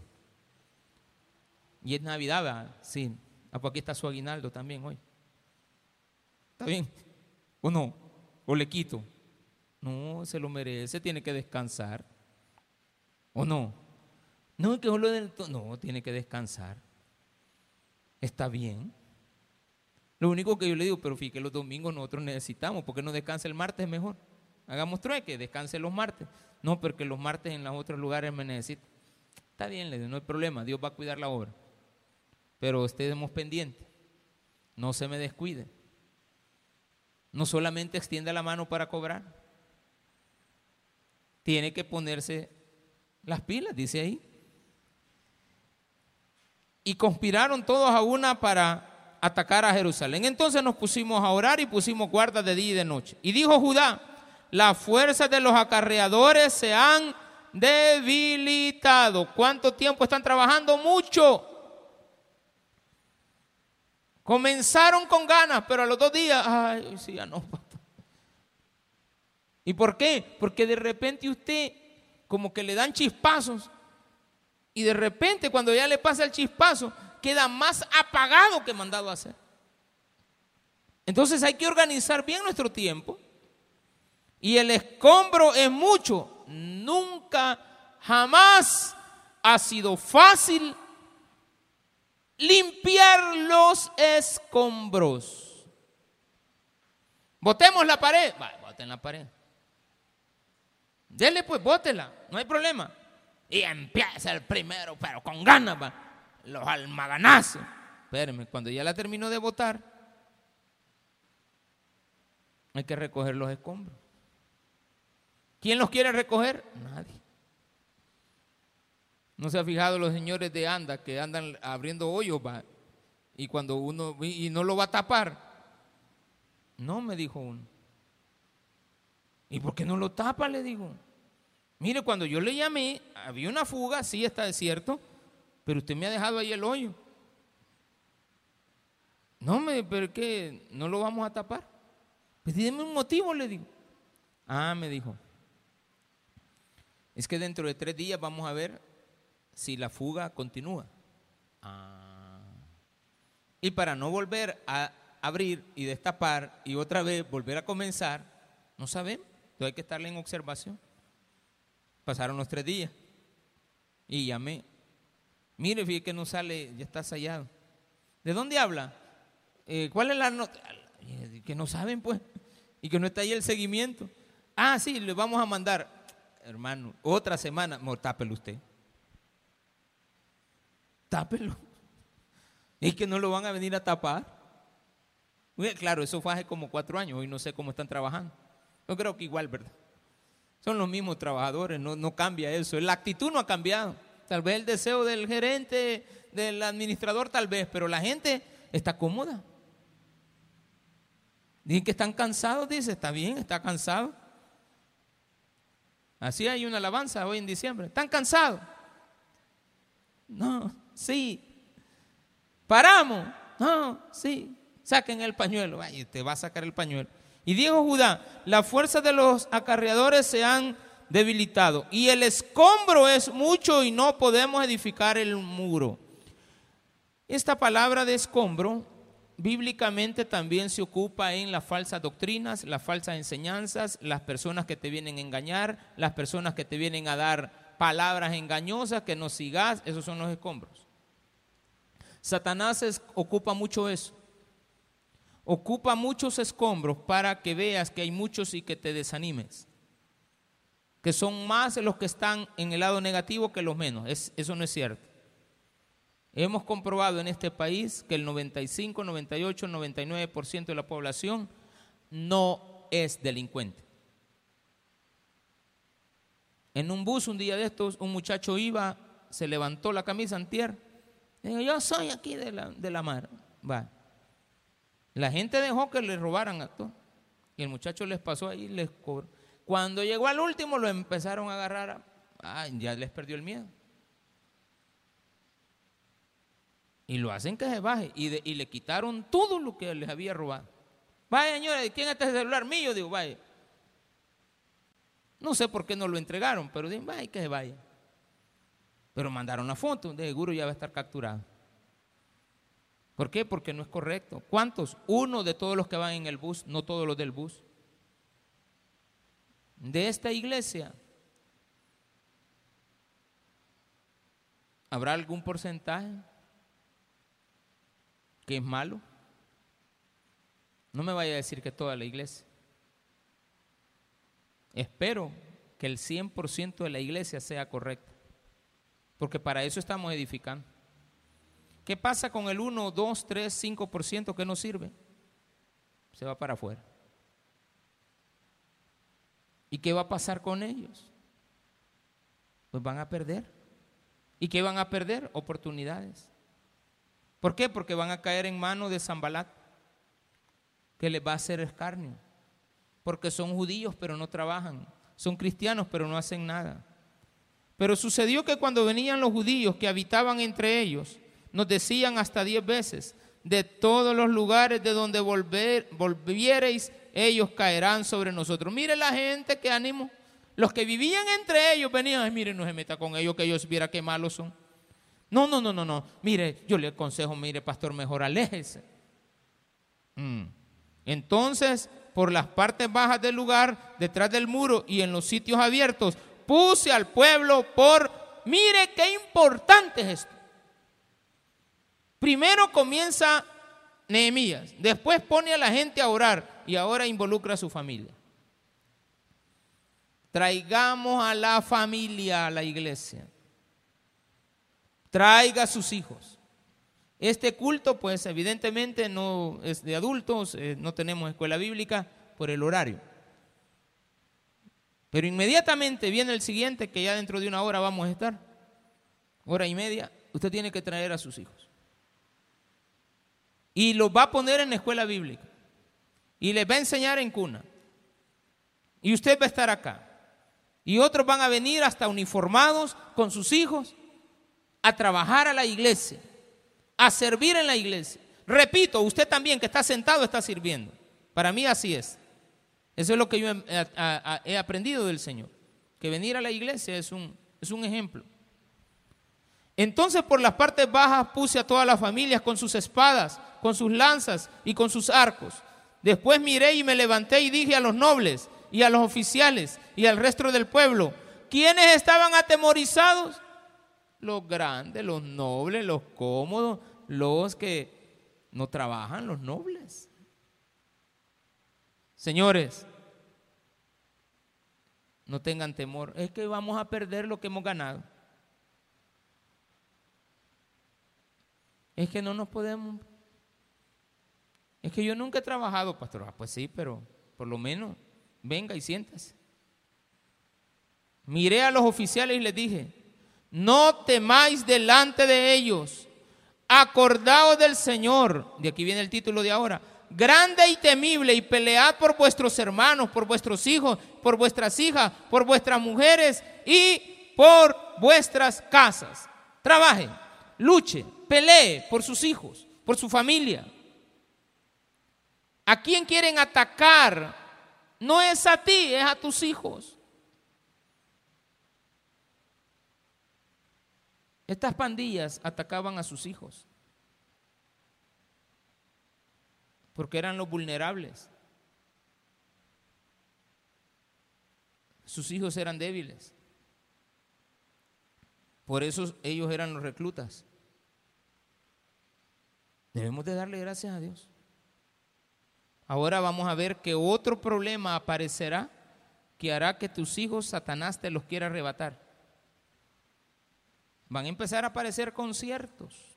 Y es Navidad? Sí. Ah, pues aquí está su aguinaldo también hoy. ¿Está bien? ¿O no? ¿O le quito? No, se lo merece, tiene que descansar. ¿O no? No, que solo del... No, tiene que descansar. Está bien. Lo único que yo le digo, pero fíjate, los domingos nosotros necesitamos, porque no descanse el martes mejor. Hagamos trueque, descanse los martes. No, porque los martes en los otros lugares me necesitan. Está bien, le digo, no hay problema, Dios va a cuidar la obra. Pero estemos pendientes, no se me descuide. No solamente extienda la mano para cobrar, tiene que ponerse las pilas, dice ahí. Y conspiraron todos a una para atacar a Jerusalén. Entonces nos pusimos a orar y pusimos guarda de día y de noche. Y dijo Judá, las fuerzas de los acarreadores se han debilitado. ¿Cuánto tiempo están trabajando? Mucho. Comenzaron con ganas, pero a los dos días, ay, sí, ya no. ¿Y por qué? Porque de repente usted como que le dan chispazos y de repente cuando ya le pasa el chispazo, queda más apagado que mandado a hacer. Entonces hay que organizar bien nuestro tiempo. Y el escombro es mucho. Nunca, jamás ha sido fácil limpiar los escombros. Botemos la pared. Boten la pared. Dele pues, bótela, no hay problema. Y empieza el primero, pero con ganas. Va los almaganazos. Espérenme, cuando ya la terminó de votar, hay que recoger los escombros. ¿Quién los quiere recoger? Nadie. ¿No se ha fijado los señores de anda que andan abriendo hoyos va? y cuando uno y no lo va a tapar? No, me dijo uno. ¿Y por qué no lo tapa? Le digo. Mire, cuando yo le llamé, había una fuga, sí está desierto, pero usted me ha dejado ahí el hoyo. No, me, pero ¿qué? ¿No lo vamos a tapar? Pues dime un motivo, le digo. Ah, me dijo. Es que dentro de tres días vamos a ver si la fuga continúa. Ah. Y para no volver a abrir y destapar y otra vez volver a comenzar, No sabemos. Hay que estarle en observación. Pasaron los tres días. Y llamé. Mire, fíjate que no sale, ya está sellado. ¿De dónde habla? Eh, ¿Cuál es la nota? Que no saben, pues. Y que no está ahí el seguimiento. Ah, sí, le vamos a mandar. Hermano, otra semana. No, tápelo usted. Tápelo. Es que no lo van a venir a tapar. Claro, eso fue hace como cuatro años. Hoy no sé cómo están trabajando. Yo creo que igual, ¿verdad? Son los mismos trabajadores, no, no cambia eso. La actitud no ha cambiado. Tal vez el deseo del gerente, del administrador, tal vez, pero la gente está cómoda. Dicen que están cansados, dice, está bien, está cansado. Así hay una alabanza hoy en diciembre. ¿Están cansados? No, sí. ¿Paramos? No, sí. Saquen el pañuelo. Ay, te va a sacar el pañuelo. Y dijo Judá, la fuerza de los acarreadores se han debilitado y el escombro es mucho y no podemos edificar el muro. Esta palabra de escombro bíblicamente también se ocupa en las falsas doctrinas, las falsas enseñanzas, las personas que te vienen a engañar, las personas que te vienen a dar palabras engañosas, que no sigas, esos son los escombros. Satanás ocupa mucho eso. Ocupa muchos escombros para que veas que hay muchos y que te desanimes. Que son más los que están en el lado negativo que los menos. eso no es cierto. Hemos comprobado en este país que el 95, 98, 99% de la población no es delincuente. En un bus un día de estos, un muchacho iba, se levantó la camisa antier, dijo, yo soy aquí de la, de la mar. Va. La gente dejó que le robaran a todos. Y el muchacho les pasó ahí y les cobró. Cuando llegó al último, lo empezaron a agarrar. Ah, ya les perdió el miedo. Y lo hacen que se baje. Y, le quitaron todo lo que les había robado. Vaya, señora, ¿quién es este celular mío? Digo, vaya. No sé por qué no lo entregaron, pero digo, vaya, que se vaya. Pero mandaron la foto, de seguro ya va a estar capturado. ¿Por qué? Porque no es correcto. ¿Cuántos? Uno de todos los que van en el bus, no todos los del bus. De esta iglesia, ¿habrá algún porcentaje que es malo? No me vaya a decir que toda la iglesia. Espero que el 100% de la iglesia sea correcta, porque para eso estamos edificando. ¿Qué pasa con el 1, 2, 3, 5% que no sirve? Se va para afuera. ¿Y qué va a pasar con ellos? Pues van a perder. ¿Y qué van a perder? Oportunidades. ¿Por qué? Porque van a caer en manos de Zambalat, que les va a hacer escarnio. Porque son judíos pero no trabajan. Son cristianos pero no hacen nada. Pero sucedió que cuando venían los judíos que habitaban entre ellos, nos decían hasta diez veces, de todos los lugares de donde volver, volviereis, ellos caerán sobre nosotros. Mire la gente, que ánimo. Los que vivían entre ellos venían, ay, mire, no se meta con ellos, que ellos viera qué malos son. No, no, no, no, no. Mire, yo le aconsejo, mire, pastor, mejor aléjese. Mm. Entonces, por las partes bajas del lugar, detrás del muro y en los sitios abiertos, puse al pueblo por, mire qué importante es esto. Primero comienza Nehemías, después pone a la gente a orar y ahora involucra a su familia. Traigamos a la familia a la iglesia. Traiga a sus hijos. Este culto, pues evidentemente no es de adultos, eh, no tenemos escuela bíblica por el horario. Pero inmediatamente viene el siguiente, que ya dentro de una hora vamos a estar, hora y media, usted tiene que traer a sus hijos y los va a poner en la escuela bíblica y les va a enseñar en cuna. Y usted va a estar acá. Y otros van a venir hasta uniformados con sus hijos a trabajar a la iglesia, a servir en la iglesia. Repito, usted también que está sentado está sirviendo. Para mí así es. Eso es lo que yo he, aprendido del Señor. Que venir a la iglesia es un, es un ejemplo. Entonces por las partes bajas puse a todas las familias con sus espadas con sus lanzas y con sus arcos. Después miré y me levanté y dije a los nobles y a los oficiales y al resto del pueblo. ¿Quiénes estaban atemorizados? Los grandes, los nobles, los cómodos, los que no trabajan, los nobles. Señores, no tengan temor, es que vamos a perder lo que hemos ganado. Es que no nos podemos. Es que yo nunca he trabajado, pastor. Pues sí, pero por lo menos venga y siéntase. Miré a los oficiales y les dije, no temáis delante de ellos, acordaos del Señor, de aquí viene el título de ahora, grande y temible, y pelead por vuestros hermanos, por vuestros hijos, por vuestras hijas, por vuestras mujeres y por vuestras casas. Trabajen, luchen, pelee por sus hijos, por su familia. ¿A quién quieren atacar? No es a ti, es a tus hijos. Estas pandillas atacaban a sus hijos porque eran los vulnerables. Sus hijos eran débiles. Por eso ellos eran los reclutas. Debemos de darle gracias a Dios. Ahora vamos a ver que otro problema aparecerá que hará que tus hijos Satanás te los quiera arrebatar. Van a empezar a aparecer conciertos,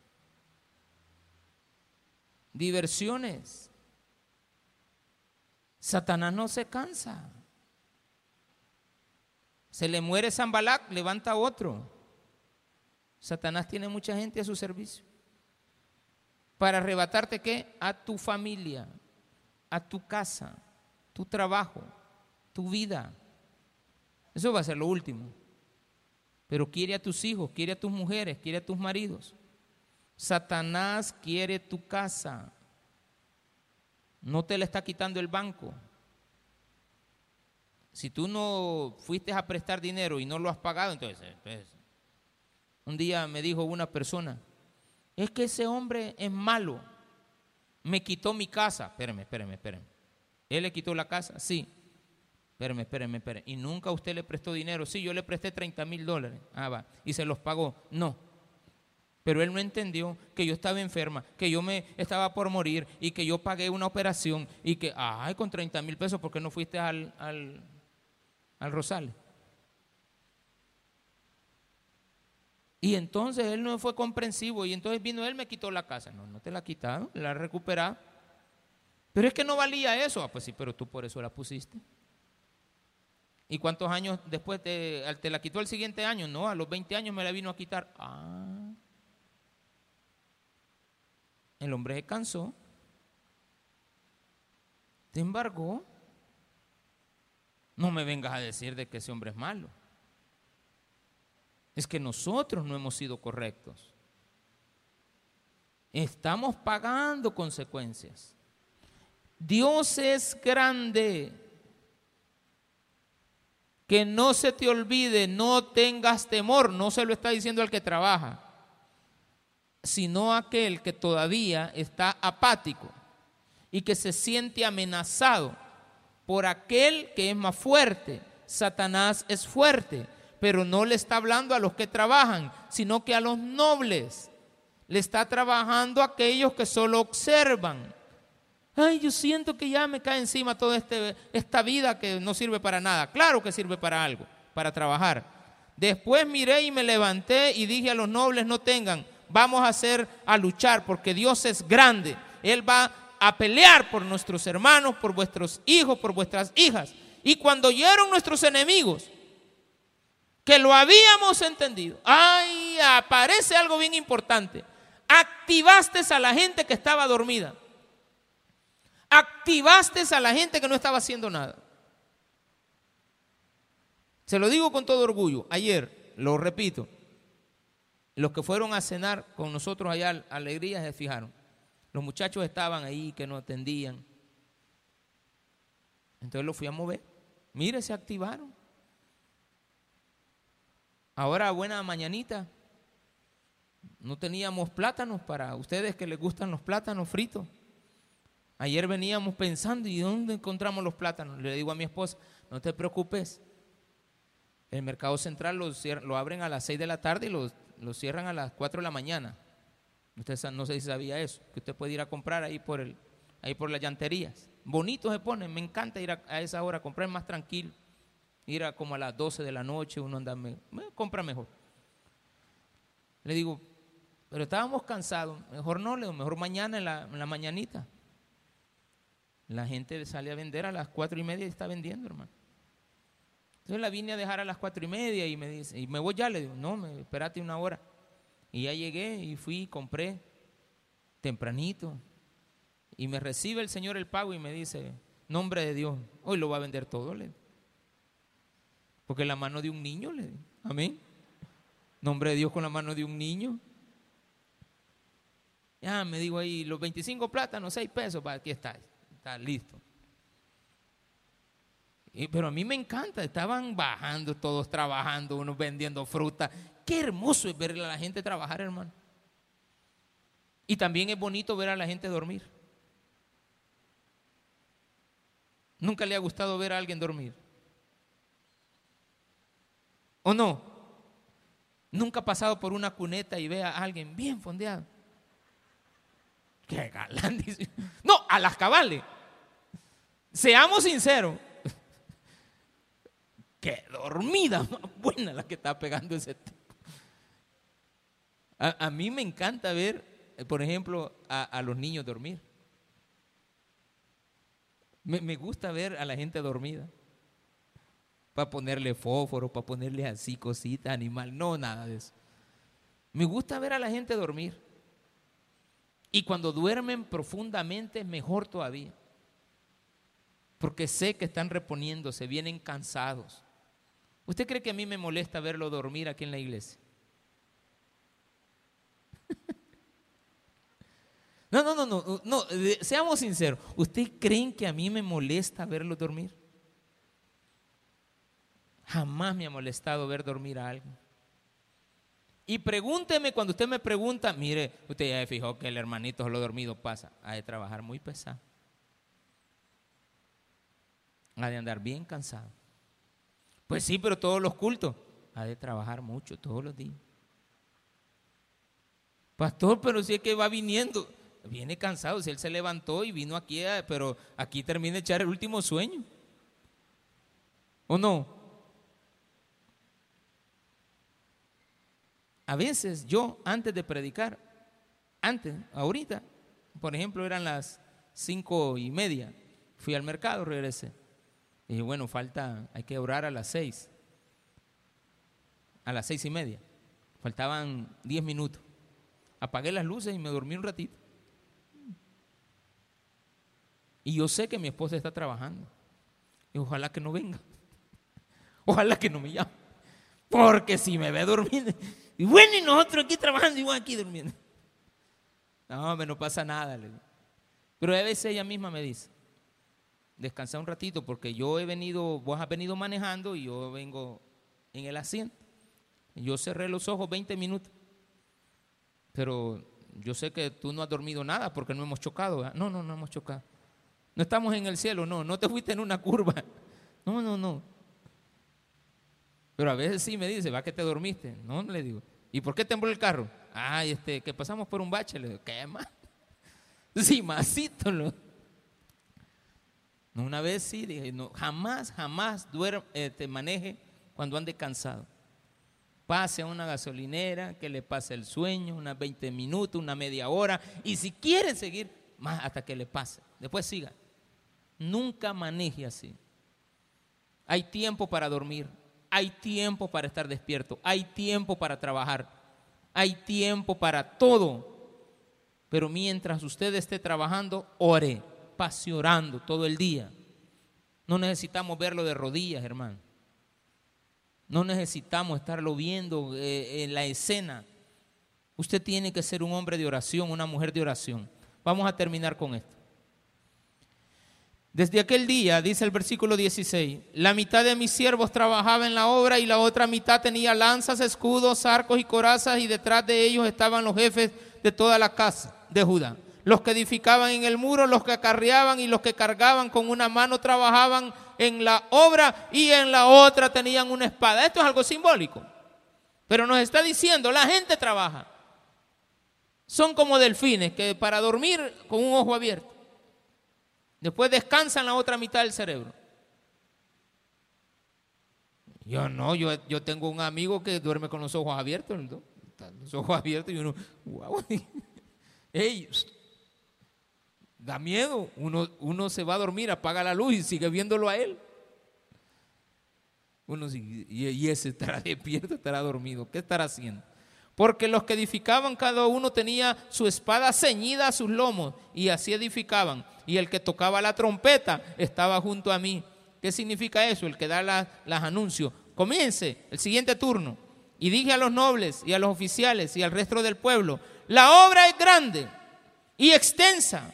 diversiones. Satanás no se cansa. Se le muere Zambalac, levanta otro. Satanás tiene mucha gente a su servicio. Para arrebatarte qué? A tu familia, a tu casa, tu trabajo, tu vida. Eso va a ser lo último. Pero quiere a tus hijos, quiere a tus mujeres, quiere a tus maridos. Satanás quiere tu casa. No te le está quitando el banco. Si tú no fuiste a prestar dinero y no lo has pagado, entonces, entonces un día me dijo una persona, es que ese hombre es malo, me quitó mi casa. Espérame, espérame, espérame. ¿Él le quitó la casa? Sí. Espérame, espérame, espérame. ¿Y nunca usted le prestó dinero? Sí, yo le presté 30 mil dólares. Ah, va. ¿Y se los pagó? No. Pero él no entendió que yo estaba enferma, que yo me estaba por morir y que yo pagué una operación y que, ay, con 30 mil pesos, ¿por qué no fuiste al, al, al Rosales? Y entonces él no fue comprensivo y entonces vino él me quitó la casa. No, no te la ha quitado, la recuperado. Pero es que no valía eso. Ah, pues sí, pero tú por eso la pusiste. ¿Y cuántos años después te, te la quitó el siguiente año? No, a los 20 años me la vino a quitar. Ah. El hombre se cansó. Te embargó. No me vengas a decir de que ese hombre es malo. Es que nosotros no hemos sido correctos. Estamos pagando consecuencias. Dios es grande que no se te olvide, no tengas temor, no se lo está diciendo al que trabaja, sino aquel que todavía está apático y que se siente amenazado por aquel que es más fuerte. Satanás es fuerte, pero no le está hablando a los que trabajan, sino que a los nobles. Le está trabajando a aquellos que solo observan Ay, yo siento que ya me cae encima toda este, esta vida que no sirve para nada. Claro que sirve para algo, para trabajar. Después miré y me levanté y dije a los nobles, no tengan, vamos a hacer, a luchar, porque Dios es grande. Él va a pelear por nuestros hermanos, por vuestros hijos, por vuestras hijas. Y cuando oyeron nuestros enemigos, que lo habíamos entendido, ay, aparece algo bien importante. Activaste a la gente que estaba dormida activaste a la gente que no estaba haciendo nada. Se lo digo con todo orgullo. Ayer, lo repito, los que fueron a cenar con nosotros allá, alegría, se fijaron. Los muchachos estaban ahí que no atendían. Entonces los fui a mover. Mire, se activaron. Ahora, buena mañanita. No teníamos plátanos para ustedes que les gustan los plátanos fritos. Ayer veníamos pensando, ¿y dónde encontramos los plátanos? Le digo a mi esposa, no te preocupes. El mercado central lo, lo abren a las 6 de la tarde y lo, cierran a las 4 de la mañana. Usted no sé si sabía eso, que usted puede ir a comprar ahí por, el, ahí por las llanterías. Bonito se pone, me encanta ir a, esa hora, comprar más tranquilo. Ir a como a las 12 de la noche, uno anda, me, compra mejor. Le digo, pero estábamos cansados, mejor no, le mejor mañana en la, en la mañanita. La gente sale a vender a las cuatro y media y está vendiendo, hermano. Entonces la vine a dejar a las cuatro y media y me dice, y me voy ya, le digo, no, me, espérate una hora. Y ya llegué y fui compré tempranito. Y me recibe el Señor el pago y me dice, nombre de Dios, hoy lo va a vender todo, le Porque la mano de un niño, le amén. Nombre de Dios con la mano de un niño. Ya me digo ahí, los 25 plátanos, 6 pesos, para aquí está, está listo pero a mí me encanta, estaban bajando todos trabajando, unos vendiendo fruta. Qué hermoso es ver a la gente trabajar, hermano. Y también es bonito ver a la gente dormir. Nunca le ha gustado ver a alguien dormir. ¿O no? Nunca ha pasado por una cuneta y ve a alguien bien fondeado. Qué galán. *laughs* No, a las cabales. Seamos sinceros. *laughs* Qué dormida más buena la que está pegando ese tipo. A, mí me encanta ver, eh, por ejemplo, a, los niños dormir. Me, me, gusta ver a la gente dormida. Para ponerle fósforo, para ponerle así cositas, animal, no, nada de eso. Me gusta ver a la gente dormir. Y cuando duermen profundamente es mejor todavía. Porque sé que están reponiéndose, vienen cansados. ¿Usted cree que a mí me molesta verlo dormir aquí en la iglesia? *laughs* No, no, no, no, no, seamos sinceros. ¿Usted creen que a mí me molesta verlo dormir? Jamás me ha molestado ver dormir a alguien. Y pregúnteme cuando usted me pregunta, mire, usted ya se fijó que el hermanito solo dormido pasa, ha de trabajar muy pesado. Ha de andar bien cansado. Pues sí, pero todos los cultos. Ha de trabajar mucho todos los días. Pastor, pero si es que va viniendo, viene cansado, si él se levantó y vino aquí, pero aquí termina de echar el último sueño. ¿O no? A veces yo, antes de predicar, antes, ahorita, por ejemplo, eran las cinco y media, fui al mercado, regresé. Y dije, bueno, falta, hay que orar a las seis. A las seis y media. Faltaban diez minutos. Apagué las luces y me dormí un ratito. Y yo sé que mi esposa está trabajando. Y ojalá que no venga. *laughs* Ojalá que no me llame. Porque si me ve durmiendo. Y bueno, y nosotros aquí trabajando, igual aquí durmiendo. No, no pasa nada. Pero a veces ella misma me dice, descansar un ratito porque yo he venido, vos has venido manejando y yo vengo en el asiento. Yo cerré los ojos 20 minutos, pero yo sé que tú no has dormido nada porque no hemos chocado. No, no, no hemos chocado. No estamos en el cielo, no, no te fuiste en una curva. No, no, no. Pero a veces sí me dice, va que te dormiste. No, le digo. ¿Y por qué tembló el carro? Ay, este, que pasamos por un bache. Le digo, ¿qué más? *laughs* Sí, masito. Una vez sí, dije, no, jamás, jamás duerme, te maneje cuando ande cansado. Pase a una gasolinera, que le pase el sueño, unas 20 minutos, una media hora, y si quiere seguir, más hasta que le pase. Después siga. Nunca maneje así. Hay tiempo para dormir, hay tiempo para estar despierto, hay tiempo para trabajar, hay tiempo para todo. Pero mientras usted esté trabajando, ore pase orando todo el día. No necesitamos verlo de rodillas, hermano. No necesitamos estarlo viendo eh, en la escena. Usted tiene que ser un hombre de oración, una mujer de oración. Vamos a terminar con esto. Desde aquel día, dice el versículo 16, la mitad de mis siervos trabajaba en la obra y la otra mitad tenía lanzas, escudos, arcos y corazas y detrás de ellos estaban los jefes de toda la casa de Judá los que edificaban en el muro, los que acarreaban y los que cargaban con una mano trabajaban en la obra y en la otra tenían una espada. Esto es algo simbólico. Pero nos está diciendo, la gente trabaja. Son como delfines que para dormir con un ojo abierto. Después descansan la otra mitad del cerebro. Yo no, yo, yo tengo un amigo que duerme con los ojos abiertos. Los ojos abiertos y uno, wow. *laughs* da miedo. Uno, uno se va a dormir, apaga la luz y sigue viéndolo a él. Uno y ese estará *laughs* despierto, estará dormido. ¿Qué estará haciendo? Porque los que edificaban, cada uno tenía su espada ceñida a sus lomos y así edificaban. Y el que tocaba la trompeta estaba junto a mí. ¿Qué significa eso? El que da las anuncios. Comience el siguiente turno. Y dije a los nobles y a los oficiales y al resto del pueblo, la obra es grande y extensa.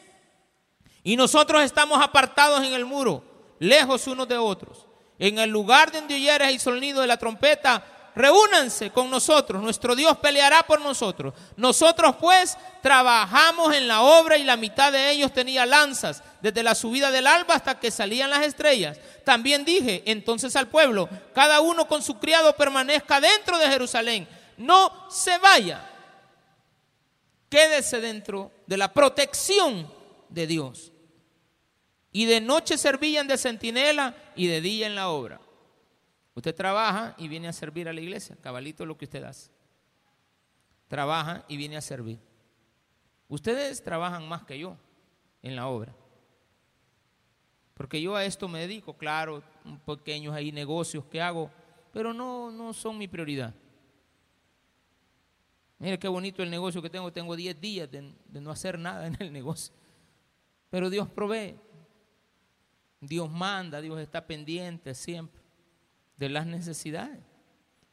Y nosotros estamos apartados en el muro, lejos unos de otros. En el lugar donde oyeres el sonido de la trompeta, reúnanse con nosotros, nuestro Dios peleará por nosotros. Nosotros pues trabajamos en la obra y la mitad de ellos tenía lanzas, desde la subida del alba hasta que salían las estrellas. También dije entonces al pueblo, cada uno con su criado permanezca dentro de Jerusalén, no se vaya, quédese dentro de la protección de Dios. Y de noche servían de centinela y de día en la obra. Usted trabaja y viene a servir a la iglesia, cabalito lo que usted hace. Trabaja y viene a servir. Ustedes trabajan más que yo en la obra. Porque yo a esto me dedico, claro, pequeños ahí negocios que hago, pero no, no son mi prioridad. Mire qué bonito el negocio que tengo, tengo 10 días de no hacer nada en el negocio. Pero Dios provee, Dios manda, Dios está pendiente siempre de las necesidades.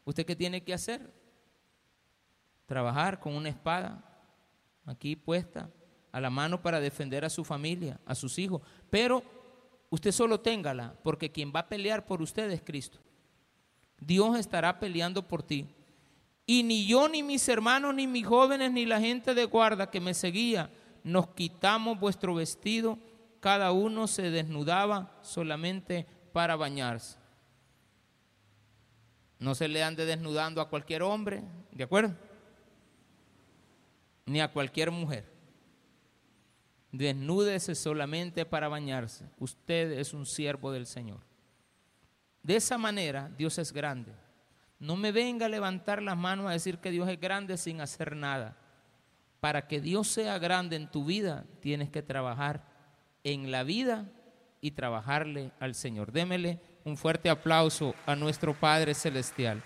¿Usted qué tiene que hacer? Trabajar con una espada aquí puesta a la mano para defender a su familia, a sus hijos. Pero usted solo téngala, porque quien va a pelear por usted es Cristo. Dios estará peleando por ti. Y ni yo, ni mis hermanos, ni mis jóvenes, ni la gente de guarda que me seguía, nos quitamos vuestro vestido. Cada uno se desnudaba solamente para bañarse. No se le ande desnudando a cualquier hombre, ¿de acuerdo? Ni a cualquier mujer. Desnúdese solamente para bañarse. Usted es un siervo del Señor. De esa manera, Dios es grande. No me venga a levantar las manos a decir que Dios es grande sin hacer nada. Para que Dios sea grande en tu vida, tienes que trabajar en la vida y trabajarle al Señor. Démele un fuerte aplauso a nuestro Padre Celestial.